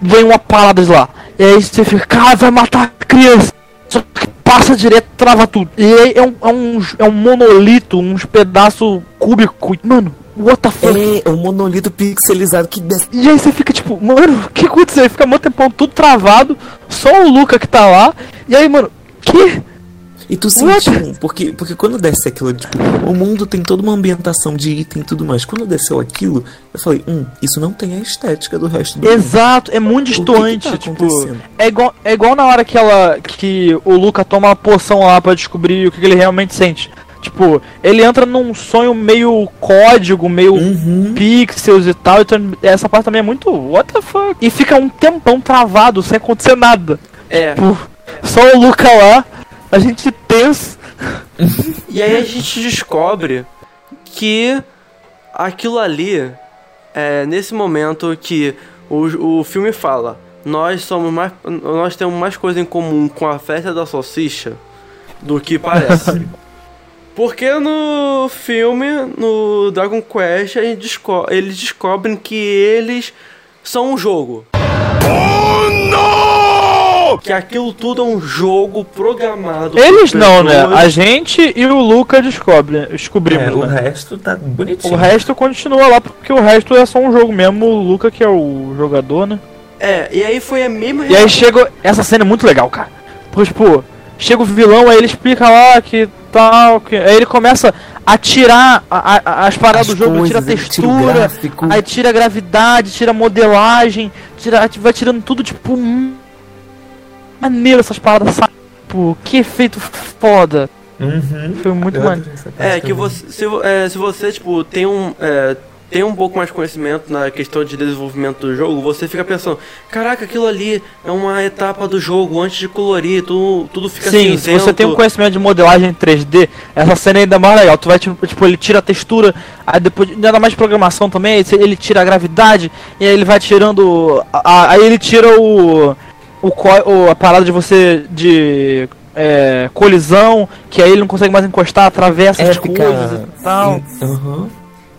vem uma parada lá. E aí você fica, cara, vai matar a criança. Só que passa direto, trava tudo. E aí é um, é um, é um monolito, uns pedaços cúbicos. Mano, what the fuck? É um monolito pixelizado que desce. E aí você fica tipo, mano, o que aconteceu? Aí Fica muito tempão tudo travado, só o Luca que tá lá. E aí, mano, que? E tu sentiu, porque, porque quando desce aquilo, tipo, o mundo tem toda uma ambientação de item e tudo mais. Quando desceu aquilo, eu falei, hum, isso não tem a estética do resto do mundo. Exato, é muito distoante, tá tipo. É igual, é igual na hora que ela. que o Luca toma uma poção lá pra descobrir o que, que ele realmente sente. Tipo, ele entra num sonho meio código, meio Uhum. pixels e tal. Então essa parte também é muito what the fuck. E fica um tempão travado sem acontecer nada. É. Tipo, só o Luca lá, a gente tenso. E aí a gente descobre que aquilo ali é nesse momento que o, o filme fala. Nós somos mais. Nós temos mais coisa em comum com a festa da salsicha do que parece. Porque no filme, no Dragon Quest, desco eles descobrem que eles são um jogo. Que aquilo tudo é um jogo programado. Eles não, né? A gente e o Luca descobre, descobrimos. É, o né? resto tá bonitinho. O resto continua lá, porque o resto é só um jogo mesmo. O Luca, que é o jogador, né? É, e aí foi a mesma E aí chega. Essa cena é muito legal, cara. Porque, tipo, chega o vilão, aí ele explica lá que tal. Que... Aí ele começa a tirar a- a- as paradas As do jogo, coisas, tira textura, aí tira a gravidade, tira a modelagem, tira, vai tirando tudo, tipo. hum, Maneiro essas paradas, sabe? Tipo, que efeito foda. Uhum. Foi muito Eu maneiro. É, que você, se, é, se você, tipo, tem um, é, tem um pouco mais de conhecimento na questão de desenvolvimento do jogo, você fica pensando, caraca, aquilo ali é uma etapa do jogo, antes de colorir, tudo, tudo fica Sim, se cinzento. você tem um conhecimento de modelagem 3D, essa cena é ainda mais legal. Tu vai, tipo, tipo, ele tira a textura, aí depois, ainda mais de programação também, ele tira a gravidade, e aí ele vai tirando. a- aí ele tira o. o, o a parada de você. de. é, colisão, que aí ele não consegue mais encostar, atravessa É, as fica- coisas e tal. Uhum.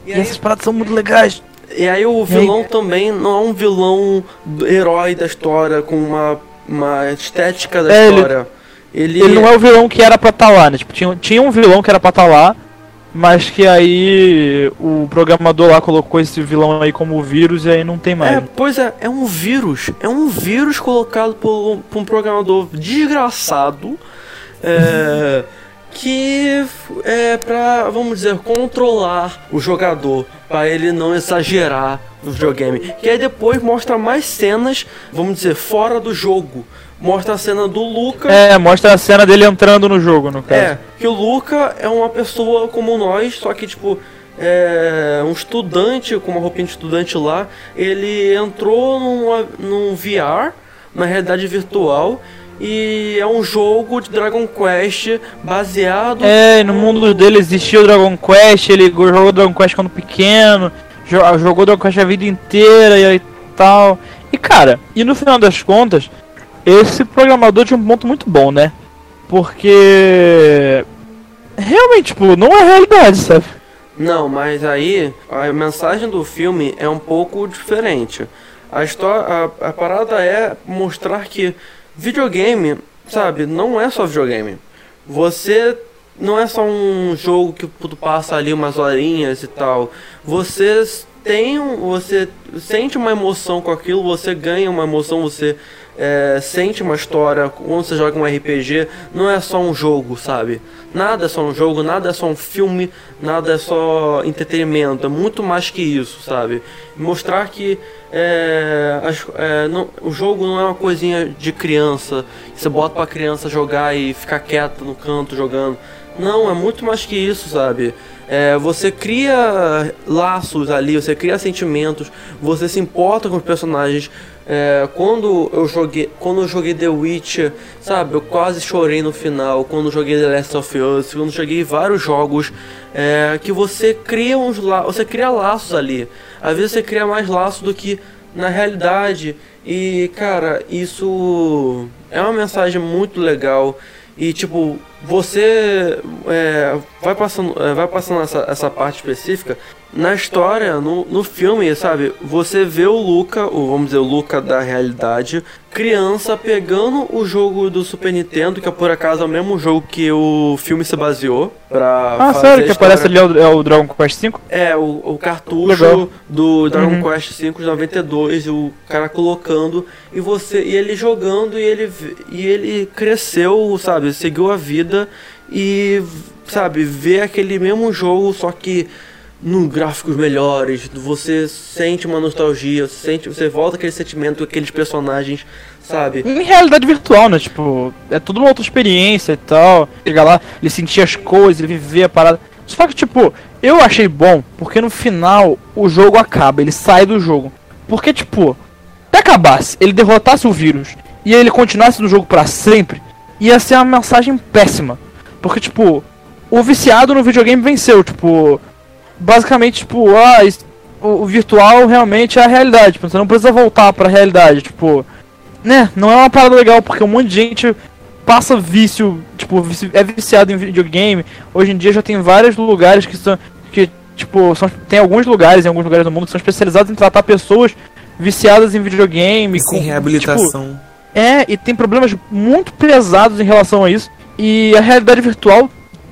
E E aí, essas paradas são muito legais. e aí o vilão também não é um vilão herói da história, com uma, uma estética da É, ele- história. Ele, Ele não é o vilão que era pra estar lá, né? Tipo, tinha, tinha um vilão que era pra estar lá, mas que aí o programador lá colocou esse vilão aí como vírus e aí não tem mais. É, pois é, é um vírus. É um vírus colocado por, por um programador desgraçado. É, que é pra, vamos dizer, controlar o jogador. Pra ele não exagerar no videogame. Que aí depois mostra mais cenas, vamos dizer, fora do jogo. Mostra a cena do Luca. É, mostra a cena dele entrando no jogo, no caso. É, que o Luca é uma pessoa como nós, só que tipo é um estudante com uma roupinha de estudante lá. Ele entrou num, num VR, na realidade virtual, e é um jogo de Dragon Quest baseado. É, no mundo dele existia o Dragon Quest, ele jogou Dragon Quest quando pequeno, jo- jogou Dragon Quest a vida inteira e tal. E cara, e no final das contas, esse programador tinha um ponto muito bom, né? Porque realmente, tipo, não é realidade, sabe? Não, mas aí a mensagem do filme é um pouco diferente. A história, a, a parada é mostrar que videogame, sabe, não é só videogame. Você não é só um jogo que tu passa ali umas horinhas e tal. Você tem, você sente uma emoção com aquilo, você ganha uma emoção, você é, sente uma história quando você joga um RPG. Não é só um jogo, sabe? Nada é só um jogo, nada é só um filme, nada é só entretenimento. É muito mais que isso, sabe? Mostrar que é, as- é, não- o jogo não é uma coisinha de criança. que Você bota pra criança jogar e ficar quieta no canto jogando. Não, é muito mais que isso, sabe? É, você cria laços ali, você cria sentimentos, você se importa com os personagens. É, quando eu joguei, quando eu joguei The Witcher, sabe, eu quase chorei no final. Quando eu joguei The Last of Us, quando eu joguei vários jogos, é, que você cria uns você cria laços ali. Às vezes você cria mais laços do que na realidade. E cara, isso é uma mensagem muito legal. E tipo, você é, vai passando, é, vai passando essa, essa parte específica na história, no, no filme, sabe? Você vê o Luca, ou vamos dizer, o Luca da realidade, criança pegando o jogo do Super Nintendo, que é por acaso é o mesmo jogo que o filme se baseou pra Ah, sério, que aparece ali é o, é o Dragon Quest 5? É, o, o cartucho Legal. do Dragon Uhum. Quest V de 92, e o cara colocando e você e ele jogando e ele v- e ele cresceu, sabe, seguiu a vida e sabe, vê aquele mesmo jogo, só que no gráficos melhores, você sente uma nostalgia, você sente, você volta aquele sentimento aqueles personagens, sabe? Em realidade virtual, né? Tipo, é tudo uma outra experiência e tal. Chegar lá, ele sentir as coisas, ele viver a parada. Só que, tipo, eu achei bom, porque no final o jogo acaba, ele sai do jogo. Porque, tipo, se acabasse, ele derrotasse o vírus e ele continuasse no jogo pra sempre, ia ser uma mensagem péssima. Porque, tipo, o viciado no videogame venceu, tipo, basicamente, tipo, ah, isso- o, virtual realmente é a realidade, tipo, você não precisa voltar pra realidade, tipo, né, não é uma parada legal, porque um monte de gente passa vício, tipo, é viciado em videogame, hoje em dia já tem vários lugares que são, que, tipo, são, tem alguns lugares, em alguns lugares do mundo, que são especializados em tratar pessoas viciadas em videogame, Sem com, reabilitação. É, e tem problemas muito pesados em relação a isso. E a realidade virtual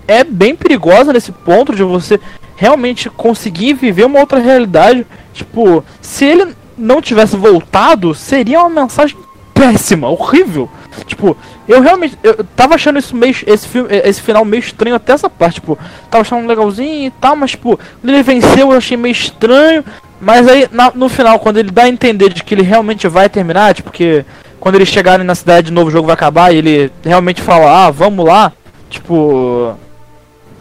é bem perigosa nesse ponto de você realmente conseguir viver uma outra realidade. Tipo, se ele não tivesse voltado, seria uma mensagem péssima, horrível. Tipo, eu realmente eu tava achando isso meio esse filme, esse final meio estranho até essa parte, tipo, tava achando legalzinho e tal, mas tipo, ele venceu eu achei meio estranho, mas aí na- no final quando ele dá a entender de que ele realmente vai terminar, tipo que quando eles chegarem na cidade de novo o jogo vai acabar e ele realmente fala: "Ah, vamos lá". Tipo,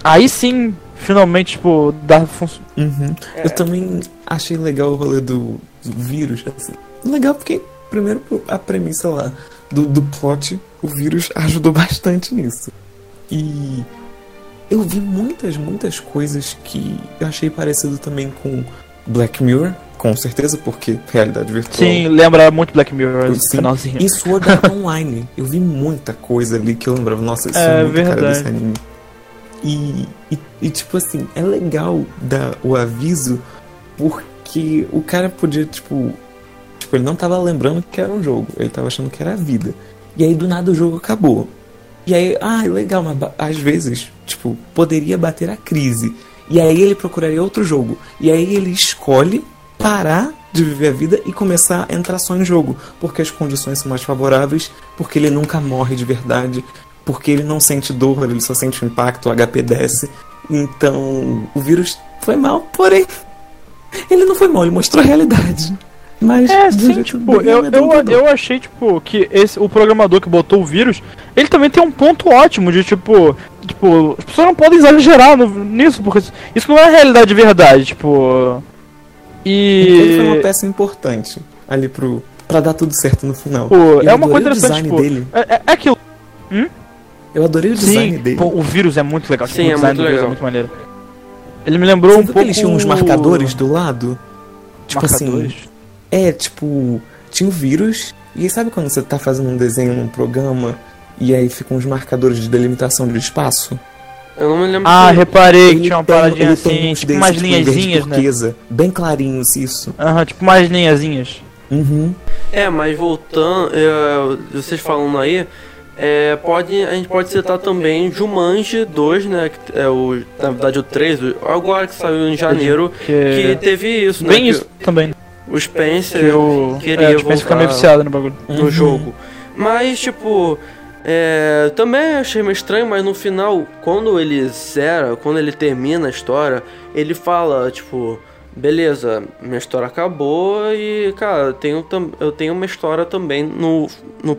aí sim, finalmente, tipo, dá fun- Uhum. Eu também achei legal o rolê do, do vírus. assim. Legal porque, primeiro, a premissa lá do, do plot, o vírus ajudou bastante nisso. E eu vi muitas, muitas coisas que eu achei parecido também com Black Mirror, com certeza, porque realidade virtual. Sim, lembra muito Black Mirror Sim. finalzinho. E Sword Art Online. Eu vi muita coisa ali que eu lembrava, nossa, isso É é muito cara verdade. desse anime. E, e, e, tipo assim, é legal dar o aviso porque o cara podia, tipo. Tipo, ele não tava lembrando que era um jogo, ele tava achando que era a vida. E aí do nada o jogo acabou. E aí, ah, legal, mas às vezes, tipo, poderia bater a crise. E aí ele procuraria outro jogo. E aí ele escolhe parar de viver a vida e começar a entrar só em jogo. Porque as condições são mais favoráveis, porque ele nunca morre de verdade, porque ele não sente dor, ele só sente o impacto, o HP desce. Então, o vírus foi mal, porém, ele não foi mal, ele mostrou a realidade. Mas, É, sim, tipo, eu, eu, eu achei, tipo, que esse, o programador que botou o vírus, ele também tem um ponto ótimo de, tipo, tipo, as pessoas não podem exagerar no- nisso, porque isso- isso não é a realidade de verdade, tipo... Ele foi uma E... peça importante ali pro. pra dar tudo certo no final. Pô, Eu é uma adorei coisa o interessante, design tipo, dele. é, é- é aquilo. Eu adorei o design Sim, dele. pô, o vírus é muito legal, Sim, o é design muito do vírus legal. é muito maneiro. Ele me lembrou Você um viu que pouco... eles tinham uns marcadores do lado? Tipo Marcadores? assim. É, tipo. Tinha o vírus. E aí sabe quando você tá fazendo um desenho num programa e aí ficam uns marcadores de delimitação de espaço? Eu não me lembro. Ah, se- reparei que Ele tinha uma tem- paradinha assim, tipo umas tipo, linhazinhas, né? Bem clarinhos, isso. Aham, tipo umas linhazinhas. Uhum. É, mas voltando, é, vocês falando aí, é, pode, a gente pode citar também Jumanji 2, né? Que é o, na verdade o 3, o- agora que saiu em janeiro, que Que... teve isso, né? Bem que isso também. O Spencer Que o... queria É, tipo, você fica meio voltar viciado no bagulho. no Uhum. jogo. Mas, tipo, é, também achei meio estranho, mas no final, quando ele zera, quando ele termina a história, ele fala, tipo, beleza, minha história acabou e, cara, eu tenho, eu tenho uma história também no, no,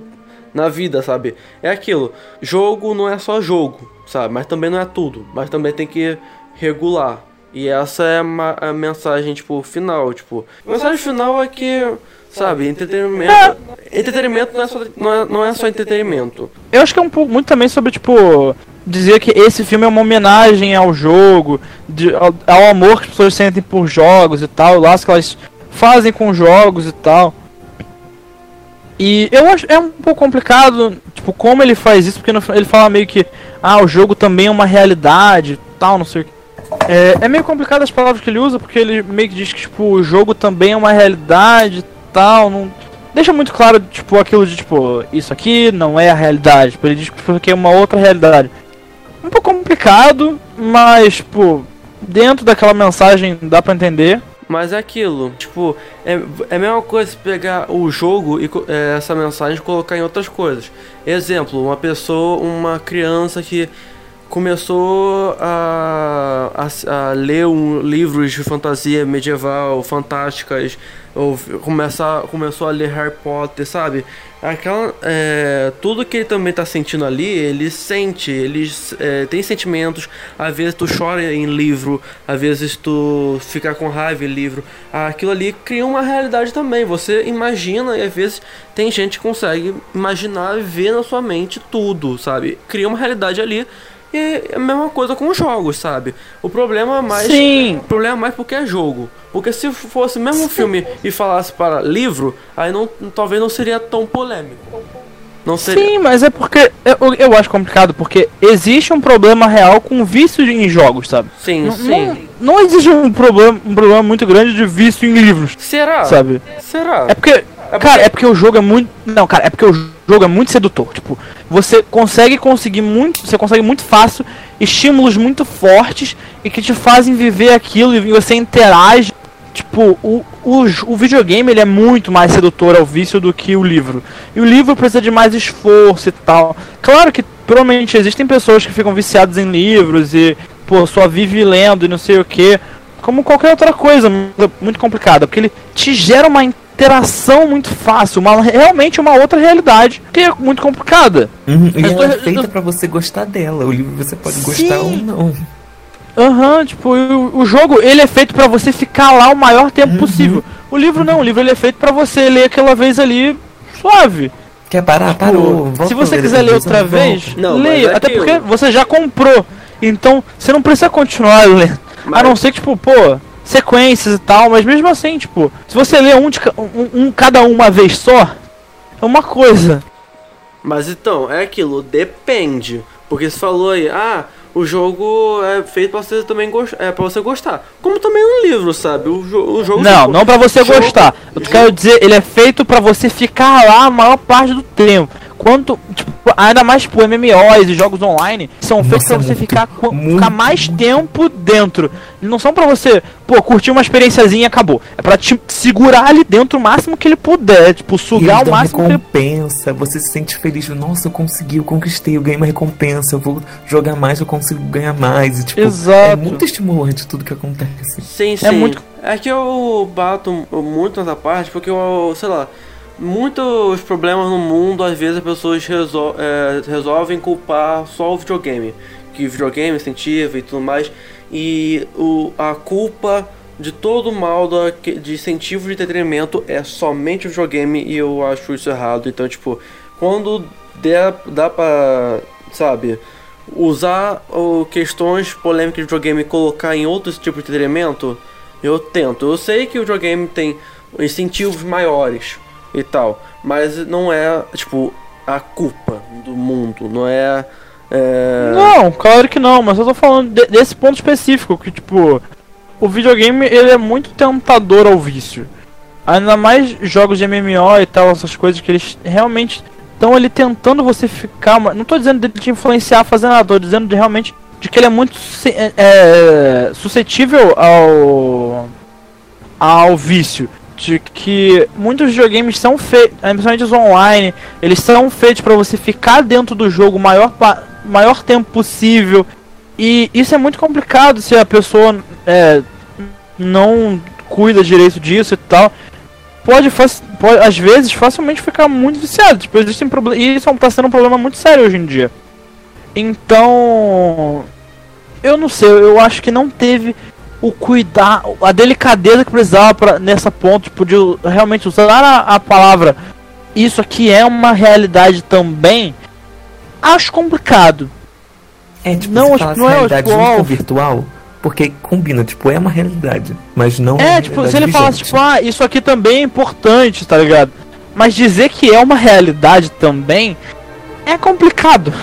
na vida, sabe? É aquilo, jogo não é só jogo, sabe? Mas também não é tudo, mas também tem que regular. E essa é a, a mensagem, tipo, final, tipo... A mensagem final é que, sabe, entretenimento... Entretenimento não é, só, não, é, não é só entretenimento. Eu acho que é um pouco muito também sobre, tipo, dizer que esse filme é uma homenagem ao jogo, de- ao, ao amor que as pessoas sentem por jogos e tal, laço que elas fazem com jogos e tal. E eu acho é um pouco complicado, tipo, como ele faz isso, porque no ele fala meio que, ah, o jogo também é uma realidade, tal, não sei o que. É, é meio complicado as palavras que ele usa, porque ele meio que diz que, tipo, o jogo também é uma realidade, tal, não deixa muito claro, tipo, aquilo de, tipo, isso aqui não é a realidade. Tipo, ele diz que é uma outra realidade. Um pouco complicado, mas, tipo, dentro daquela mensagem dá pra entender. Mas é aquilo, tipo, é, é a mesma coisa pegar o jogo e é, essa mensagem colocar em outras coisas. Exemplo, uma pessoa, uma criança que começou a, a, a ler um, livros de fantasia medieval, fantásticas, ou começar, começou a ler Harry Potter, sabe? Aquela, é, tudo que ele também tá sentindo ali, ele sente, ele é, tem sentimentos. Às vezes tu chora em livro, às vezes tu fica com raiva em livro. Aquilo ali cria uma realidade também. Você imagina e às vezes tem gente que consegue imaginar e ver na sua mente tudo, sabe? Cria uma realidade ali e é a mesma coisa com os jogos, sabe? O problema é mais. Sim. O problema é mais porque é jogo. Porque se fosse mesmo filme e falasse para livro, aí não, talvez não seria tão polêmico. Não seria. Sim, mas é porque eu, eu acho complicado, porque existe um problema real com vício em jogos, sabe? Sim, Não, sim. não, não existe um problema, um problema muito grande de vício em livros, Será? sabe? Será? É porque, cara, é porque o jogo é muito. Não, cara, é porque o jogo é muito sedutor. Tipo, você consegue conseguir muito. Você consegue muito fácil estímulos muito fortes e que te fazem viver aquilo e você interage. Tipo, o, o, o videogame ele é muito mais sedutor ao vício do que o livro. E o livro precisa de mais esforço e tal. Claro que provavelmente existem pessoas que ficam viciadas em livros e, pô, só vive lendo e não sei o que. Como qualquer outra coisa muito- complicada. Porque ele te gera uma interação muito fácil, uma, realmente uma outra realidade que é muito complicada. Uhum, e ela tô- é feita eu- pra você gostar dela. O livro você pode Sim. gostar ou não. Aham, tipo, o, o jogo ele é feito pra você ficar lá o maior tempo possível. O livro não, o livro ele é feito pra você ler aquela vez ali suave. Quer parar? Parou. Tipo, Volta se você quiser ler outra vez, Não, leia. é Até porque você já comprou. Então, você não precisa continuar lendo. Mas- A não ser que, tipo, pô, sequências e tal, mas mesmo assim, tipo, se você ler um, de um, um cada um uma vez só, é uma coisa. Mas então, é aquilo, depende. Porque você falou aí, ah, o jogo é feito pra você também gostar. É pra você gostar. Como também no livro, sabe? O, jo o jogo. Não, não pra você jogo- gostar. Eu quero dizer, ele é feito pra você ficar lá a maior parte do tempo. Quanto, tipo, ainda mais tipo MMOs e jogos online são feitos pra Nossa, você muito, ficar, muito. ficar mais tempo dentro. Não são pra você, pô, curtir uma experiênciazinha e acabou. É pra te segurar ali dentro o máximo que ele puder, tipo, sugar o máximo que ele recompensa, você se sente feliz, nossa, eu consegui, eu conquistei, eu ganhei uma recompensa, eu vou jogar mais, eu consigo ganhar mais. E, tipo, Exato. é muito estimulante tudo que acontece. Sim, sim. É muito- É que eu bato muito nessa parte porque eu, sei lá, muitos problemas no mundo, às vezes as pessoas resol é, resolvem culpar só o videogame. Que o videogame incentiva e tudo mais. E o, a culpa de todo o mal da, de incentivo de entretenimento é somente o videogame e eu acho isso errado. Então, tipo, quando der, dá pra, sabe, usar o, questões polêmicas de videogame colocar em outros tipos de entretenimento, eu tento. Eu sei que o videogame tem incentivos maiores e tal, mas não é, tipo, a culpa do mundo, não é. é... Não, claro que não, mas eu tô falando de- desse ponto específico, que tipo, o videogame ele é muito tentador ao vício. Ainda mais jogos de MMO e tal, essas coisas que eles realmente estão ali tentando você ficar. Não tô dizendo de te influenciar fazer nada, tô dizendo de realmente de que ele é muito é, é, suscetível ao ao vício. De que muitos videogames são feitos, principalmente os online, eles são feitos pra você ficar dentro do jogo o maior, maior tempo possível. E isso é muito complicado se a pessoa é, não cuida direito disso e tal. Pode, pode às vezes facilmente ficar muito viciado. Tipo, existem. E isso tá sendo um problema muito sério hoje em dia. Então. Eu não sei, eu acho que não teve o cuidar, a delicadeza que precisava pra, nessa ponto, tipo, de realmente usar a, a palavra isso aqui é uma realidade também. Acho complicado. É, tipo, Não, fala não é, tipo, virtual, porque combina, tipo, é uma realidade, mas não É, uma tipo, se ele falasse, tipo, ah, isso aqui também é importante, tá ligado? Mas dizer que é uma realidade também é complicado.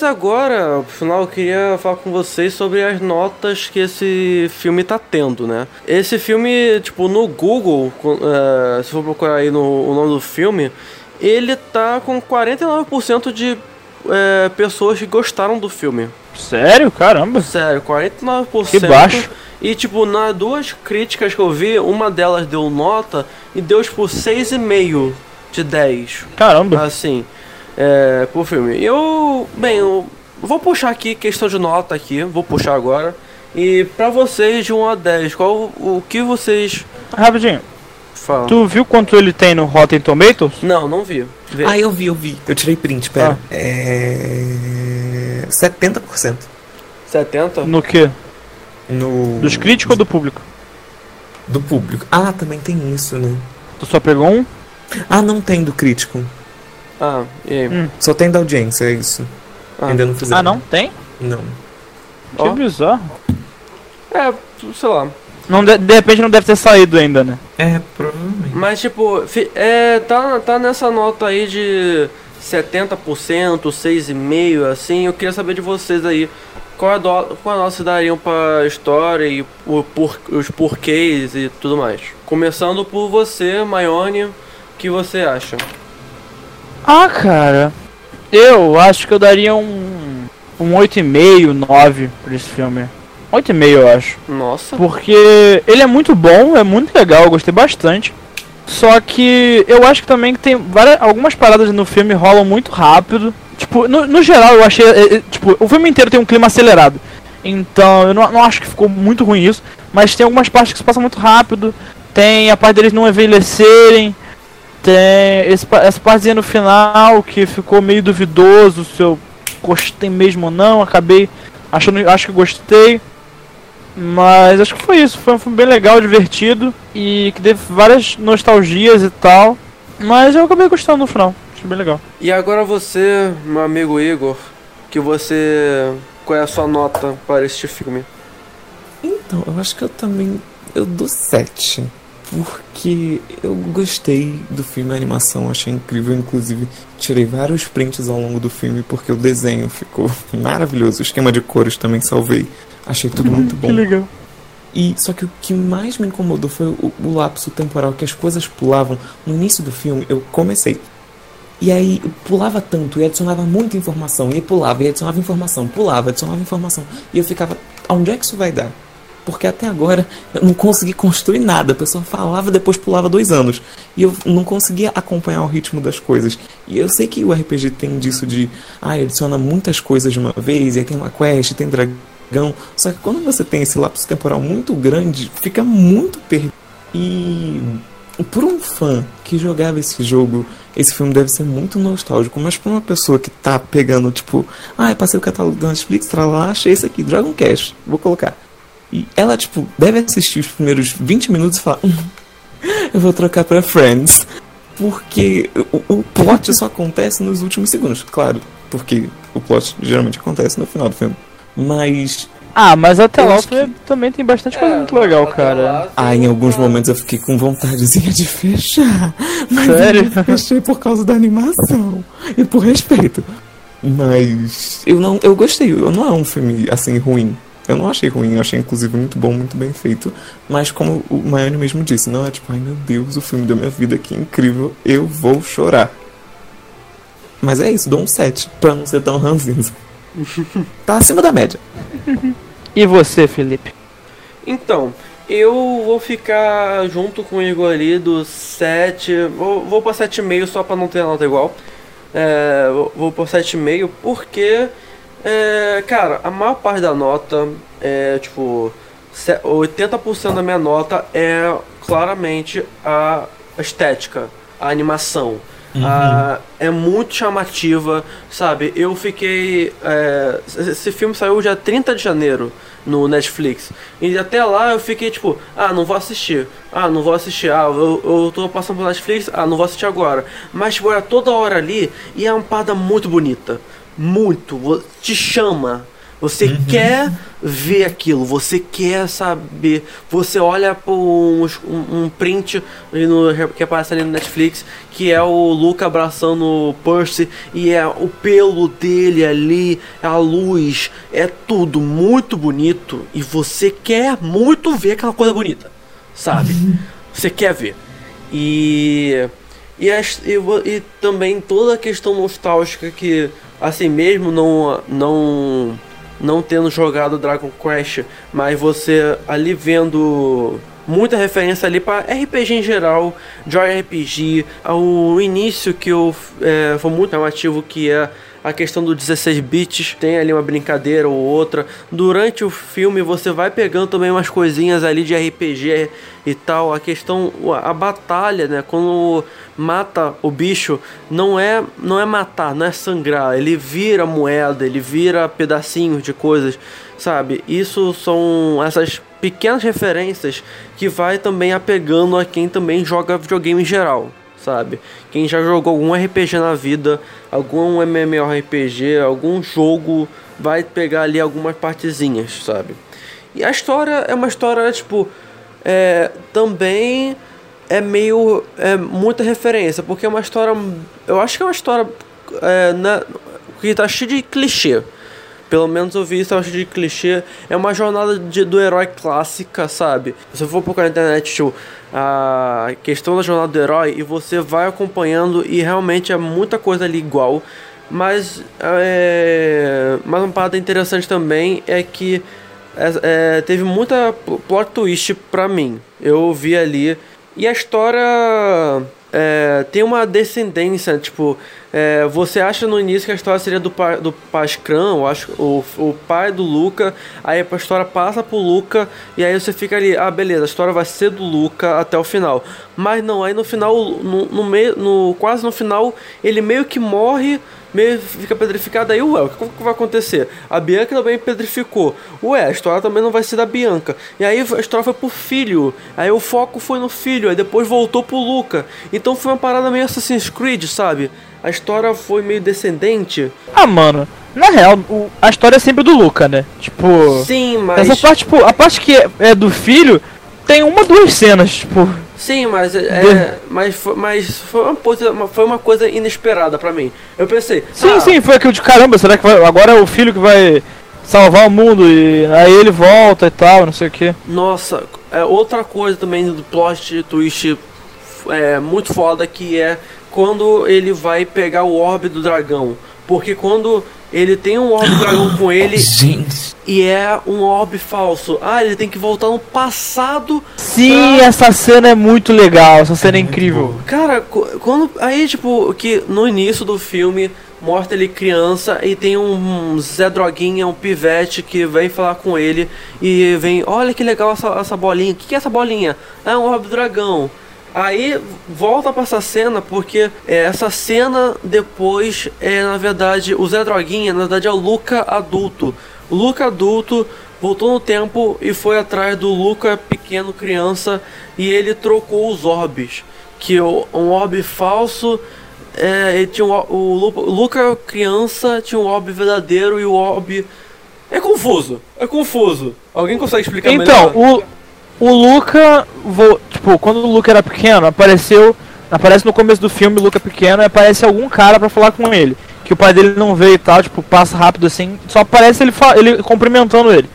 Mas agora, no final, eu queria falar com vocês sobre as notas que esse filme tá tendo, né? Esse filme, tipo, no Google, é, se for procurar aí no, o nome do filme, ele tá com 49% de é, pessoas que gostaram do filme. Sério? Caramba. Sério, 49%. Que baixo. E, tipo, nas duas críticas que eu vi, uma delas deu nota e deu, tipo, 6,5 de 10. Caramba. Assim, é, pro filme. Eu, bem, eu vou puxar aqui questão de nota aqui, vou puxar agora. E pra vocês, de 1 a 10, qual o que vocês Rapidinho. falam? Tu viu quanto ele tem no Rotten Tomatoes? Não, não vi. Vê. Ah, eu vi, eu vi. Eu tirei print, pera. Ah. É. 70% 70? No quê? no. Dos críticos ou do público? Do público. Ah, também tem isso, né? Tu só pegou um? Ah, não tem do crítico. Ah, e aí? Hum. Só tem da audiência, é isso. Ah. Ainda não fizeram. Ah, não? Tem? Não. Que Ó. bizarro. É, sei lá. Não de, de repente não deve ter saído ainda, né? É, provavelmente. Mas, tipo, fi- é, tá, tá nessa nota aí de 70%, 6,5%, assim. Eu queria saber de vocês aí. Qual a, do, qual a nota vocês dariam pra história e o, por, os porquês e tudo mais? Começando por você, Maione, o que você acha? Ah, cara. Eu acho que eu daria um. Um 8,5, 9 pra esse filme. 8,5 eu acho. Nossa. Porque ele é muito bom, é muito legal, eu gostei bastante. Só que eu acho que também que tem várias, algumas paradas no filme rolam muito rápido. Tipo, no, no geral eu achei. é, é, tipo, o filme inteiro tem um clima acelerado. Então eu não, não acho que ficou muito ruim isso. Mas tem algumas partes que se passam muito rápido. Tem a parte deles não envelhecerem. Tem esse, essa partezinha no final que ficou meio duvidoso se eu gostei mesmo ou não. Acabei achando. Acho que gostei. Mas acho que foi isso. Foi um filme bem legal, divertido. E que teve várias nostalgias e tal. Mas eu acabei gostando no final. Achei bem legal. E agora você, meu amigo Igor, que você. Qual é a sua nota para este filme? Então, eu acho que eu também. Eu dou 7. Porque eu gostei do filme, a animação, achei incrível. Inclusive, tirei vários prints ao longo do filme porque o desenho ficou maravilhoso. O esquema de cores também salvei. Achei tudo muito bom. legal. E só que o que mais me incomodou foi o, o lapso temporal que as coisas pulavam. No início do filme, eu comecei. E aí pulava tanto e adicionava muita informação. E pulava e adicionava informação. Pulava, adicionava informação. E eu ficava, aonde é que isso vai dar? Porque até agora eu não consegui construir nada. A pessoa falava, depois pulava dois anos. E eu não conseguia acompanhar o ritmo das coisas. E eu sei que o RPG tem disso de, ah, adiciona muitas coisas de uma vez, e aí tem uma quest, tem dragão. Só que quando você tem esse lapso temporal muito grande, fica muito perdido. E por um fã que jogava esse jogo, esse filme deve ser muito nostálgico. Mas pra uma pessoa que tá pegando, tipo, ah, passei o catálogo da Netflix, pra lá, achei esse aqui, Dragon Cash, vou colocar. E ela, tipo, deve assistir os primeiros 20 minutos e falar, hum, eu vou trocar pra Friends. Porque o, o plot só acontece nos últimos segundos, claro. Porque o plot geralmente acontece no final do filme. Mas Ah, mas até lá o acho que- filme também tem bastante coisa muito legal, cara. Ah, em alguns momentos eu fiquei com vontadezinha de fechar. Mas Sério? eu fechei por causa da animação. E por respeito. Mas eu não. Eu gostei. Eu não é um filme assim ruim. Eu não achei ruim, eu achei inclusive muito bom, muito bem feito. Mas como o Maiane mesmo disse, não é tipo, ai meu Deus, o filme da minha vida, que incrível, eu vou chorar. Mas é isso, dou um 7, pra não ser tão ranzinza. tá acima da média. E você, Felipe? Então, eu vou ficar junto com o Igor ali do 7. Vou, vou pra 7,5 só pra não ter nota igual. É, vou, vou por 7,5 porque, é, cara, a maior parte da nota é tipo. se- 80% da minha nota é claramente a estética, a animação. Ah, é muito chamativa, sabe? Eu fiquei. é, esse filme saiu dia 30 de janeiro no Netflix. E até lá eu fiquei tipo, ah, não vou assistir. Ah, não vou assistir. Ah, eu, eu tô passando pelo Netflix. Ah, não vou assistir agora. Mas tipo, era toda hora ali e é uma parada muito bonita. Muito. Te chama. Você quer ver aquilo, você quer saber. Você olha por um, um print no- que aparece ali no Netflix, que é o Luca abraçando o Percy, e é o pelo dele ali, a luz, é tudo muito bonito, e você quer muito ver aquela coisa bonita, sabe? Você quer ver. E. E, as- e, e também toda a questão nostálgica que, assim mesmo não, não, não tendo jogado Dragon Quest, mas você ali vendo muita referência ali para RPG em geral, Joy RPG, o início que eu, é, foi muito chamativo que é a questão do 16 bits, tem ali uma brincadeira ou outra. Durante o filme você vai pegando também umas coisinhas ali de RPG e tal. A questão, a batalha, né? Quando mata o bicho, não é, não é matar, não é sangrar. Ele vira moeda, ele vira pedacinhos de coisas, sabe? Isso são essas pequenas referências que vai também apegando a quem também joga videogame em geral sabe? Quem já jogou algum RPG na vida, algum MMORPG, algum jogo, vai pegar ali algumas partezinhas, sabe? E a história é uma história, tipo, é, também é meio. É muita referência, porque é uma história. Eu acho que é uma história é, na, que tá cheia de clichê. Pelo menos eu vi isso, eu acho de clichê. É uma jornada de, do herói clássica, sabe? Se eu for procurar na internet, a questão da jornada do herói, e você vai acompanhando, e realmente é muita coisa ali igual. Mas, é, mas uma parada interessante também é que é, é, teve muita pl- plot twist pra mim. Eu vi ali. E a história é, tem uma descendência, tipo, é, você acha no início que a história seria do, pa, do Pascran, eu acho, o, o pai do Luca, aí a história passa pro Luca, e aí você fica ali, ah, beleza, a história vai ser do Luca até o final. Mas não, aí no final, no, no meio, no, quase no final, ele meio que morre, meio fica petrificado, aí, ué, o que, vai acontecer? A Bianca também petrificou. Ué, a história também não vai ser da Bianca. E aí a história foi pro filho. Aí o foco foi no filho, aí depois voltou pro Luca. Então foi uma parada meio Assassin's Creed, sabe? A história foi meio descendente. Ah, mano, na real, o- a história é sempre do Luca, né? Tipo. Sim, mas. Essa parte, tipo, a parte que é, é do filho, tem uma, duas cenas, tipo. Sim, mas é, mas, foi, mas foi, uma coisa, foi uma coisa inesperada pra mim. Eu pensei, Sim, ah, sim, foi aquilo de caramba, será que vai, agora é o filho que vai salvar o mundo e aí ele volta e tal, não sei o que. Nossa, é outra coisa também do plot twist é muito foda que é quando ele vai pegar o orbe do dragão. Porque quando ele tem um orbe dragão com ele Gente, e é um orbe falso. Ah, ele tem que voltar no passado. Sim, pra- essa cena é muito legal, essa cena é, incrível. Cara, quando aí tipo que no início do filme mostra ele criança e tem um Zé Droguinha, um pivete que vem falar com ele e vem, olha que legal essa, essa bolinha. O que, que é essa bolinha? É um orbe dragão. Aí volta pra essa cena porque é, essa cena depois é na verdade o Zé Droguinha, na verdade é o Luca adulto. O Luca adulto voltou no tempo e foi atrás do Luca pequeno criança e ele trocou os orbes. Que o, um orbe falso é, ele tinha um, o, o Luca criança tinha um orbe verdadeiro e o orbe é confuso. É confuso. Alguém consegue explicar Então, melhor? o, o Luca, tipo, quando o Luca era pequeno, apareceu, aparece no começo do filme o Luca pequeno e aparece algum cara pra falar com ele. Que o pai dele não veio e tal, tipo, passa rápido assim, só aparece ele, ele cumprimentando ele.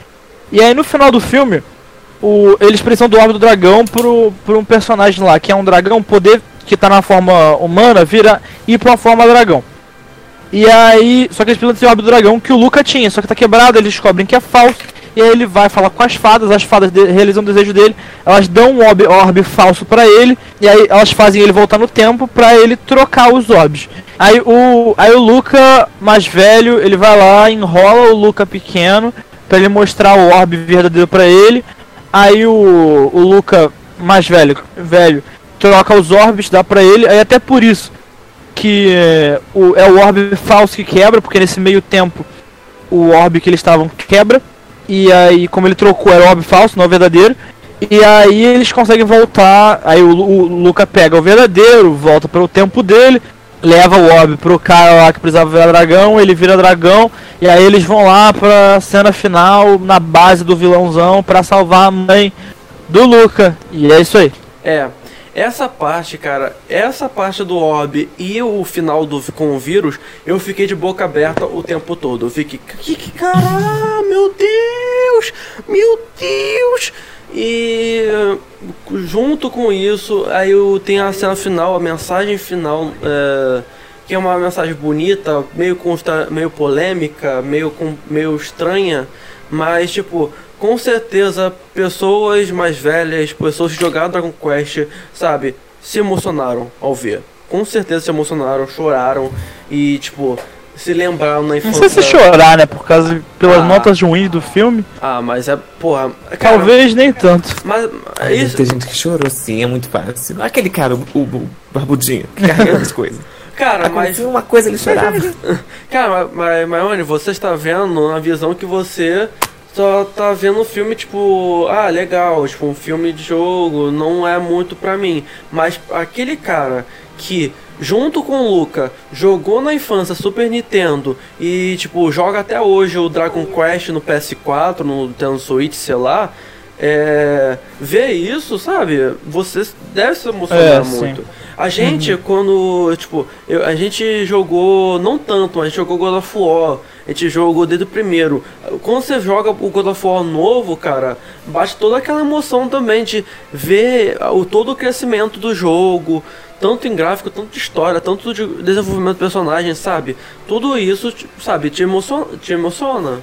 E aí no final do filme, o, eles precisam do orbe do dragão pro, pro um personagem lá, que é um dragão, poder que tá na forma humana, vira ir pra forma dragão. E aí, só que eles precisam desse orbe do dragão que o Luca tinha, só que tá quebrado, eles descobrem que é falso. E aí ele vai falar com as fadas, as fadas realizam o desejo dele, elas dão um orbe, orbe falso pra ele, e aí elas fazem ele voltar no tempo pra ele trocar os orbes. Aí o, aí o Luca mais velho, ele vai lá, enrola o Luca pequeno, pra ele mostrar o orbe verdadeiro pra ele. Aí o, o Luca mais velho, velho, troca os orbes, dá pra ele, aí até por isso que é, o, é o orbe falso que quebra, porque nesse meio tempo o orbe que eles estavam quebra. E aí, como ele trocou, era o orbe falso, não o verdadeiro. E aí eles conseguem voltar. Aí o, o Luca pega o verdadeiro, volta para o tempo dele, leva o Orb pro cara lá que precisava virar dragão, ele vira dragão, e aí eles vão lá pra cena final, na base do vilãozão, pra salvar a mãe do Luca. E é isso aí. É, essa parte, cara, essa parte do orb e o final do com o vírus, eu fiquei de boca aberta o tempo todo. Eu fiquei, que, que caralho, meu Deus, meu Deus. E junto com isso, aí eu tenho a cena final, a mensagem final, é, que é uma mensagem bonita, meio consta, meio polêmica, meio com, meio estranha, mas tipo, com certeza pessoas mais velhas, pessoas que jogaram Dragon Quest, sabe, se emocionaram ao ver. Com certeza se emocionaram, choraram e tipo se lembraram na Não infância. sei se chorar, né? Por causa pelas Ah. notas ruins do filme. Ah, mas é, porra, cara, Talvez nem tanto. Mas Ai, deve isso, ter gente que chorou sim, é muito fácil. Aquele cara, o, o barbudinho, que carrega as coisas. cara, mas uma coisa, ele chorava. Cara, mas, mas Maione, você está vendo na visão que você só tá vendo o filme, tipo, ah, legal, tipo, um filme de jogo, não é muito pra mim. Mas aquele cara que, junto com o Luca, jogou na infância Super Nintendo e, tipo, joga até hoje o Dragon Quest no PS4, no Nintendo Switch, sei lá, é, ver isso, sabe? Você deve se emocionar É, sim. muito. A gente, quando, tipo, eu- a gente jogou, não tanto, mas a gente jogou God of War, a gente jogou desde o primeiro. Quando você joga o God of War novo, cara, bate toda aquela emoção também de ver o, todo o crescimento do jogo, tanto em gráfico, tanto de história, tanto de desenvolvimento do personagem, sabe? Tudo isso, te- sabe, te emociona, te emociona,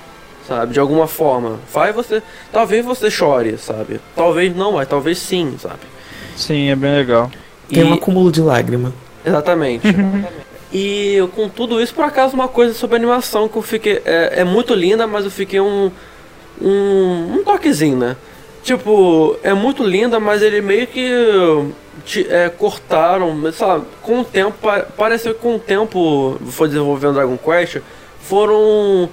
sabe? De alguma forma. Faz você, talvez você chore, sabe? Talvez não, mas talvez sim, sabe? Sim, é bem legal. Tem E- um acúmulo de lágrima. Exatamente. e com tudo isso, por acaso, uma coisa sobre animação que eu fiquei. É, é muito linda, mas eu fiquei um. Um, um toquezinho, né? Tipo, é muito linda, mas ele meio que. te- é, cortaram, sei lá, com o tempo. pa- Pareceu que com o tempo foi desenvolvendo Dragon Quest, foram.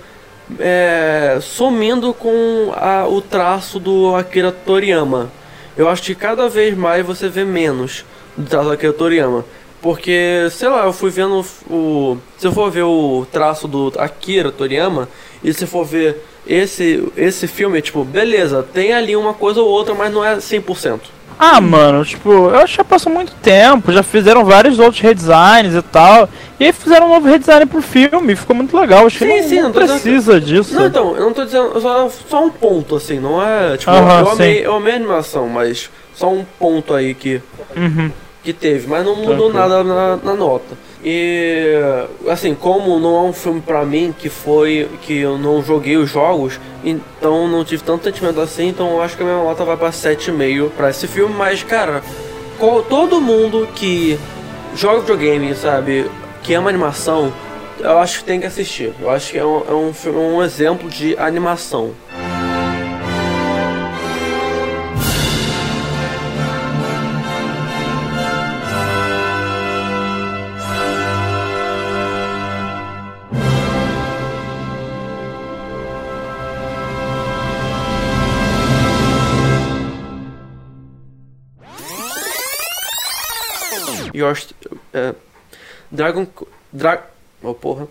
É, sumindo com a- o traço do Akira Toriyama. Eu acho que cada vez mais você vê menos do traço do Akira Toriyama. Porque, sei lá, eu fui vendo o. Se eu for ver o traço do Akira Toriyama, e se for ver esse, esse filme, tipo, beleza, tem ali uma coisa ou outra, mas não é 100%. Ah, mano, tipo, eu acho que já passou muito tempo, já fizeram vários outros redesigns e tal. E aí fizeram um novo redesign pro filme, ficou muito legal. Acho que Sim, não, sim, não não tô dizendo precisa disso. Não, então, eu não tô dizendo. Só, só um ponto, assim, não é. Tipo, Aham, eu, amei, eu amei a animação, mas só um ponto aí que. Uhum. que teve, mas não mudou Tranquilo. nada na, na nota. E assim, como não é um filme pra mim que foi que eu não joguei os jogos, então não tive tanto sentimento assim, então eu acho que a minha nota vai pra 7,5 pra esse filme, mas cara, todo mundo que joga videogame, sabe, que ama animação, eu acho que tem que assistir. Eu acho que é um, é um, filme- um exemplo de animação. Your, é, Dragon. Dra, oh porra.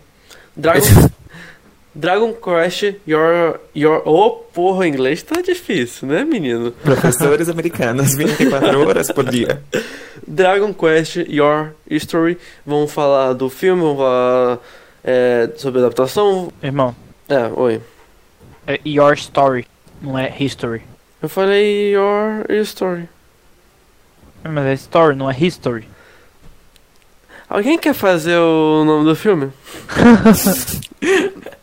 Dragon. Dragon Quest Your. Your. Oh porra, o inglês tá difícil, né, menino? Professores americanos, 24 horas por dia. Dragon Quest Your History. Vamos falar do filme, vamos falar é, sobre adaptação. Irmão, É, oi. é Your Story, não é History. Eu falei Your History. Mas é Story, não é History. Alguém quer fazer o nome do filme?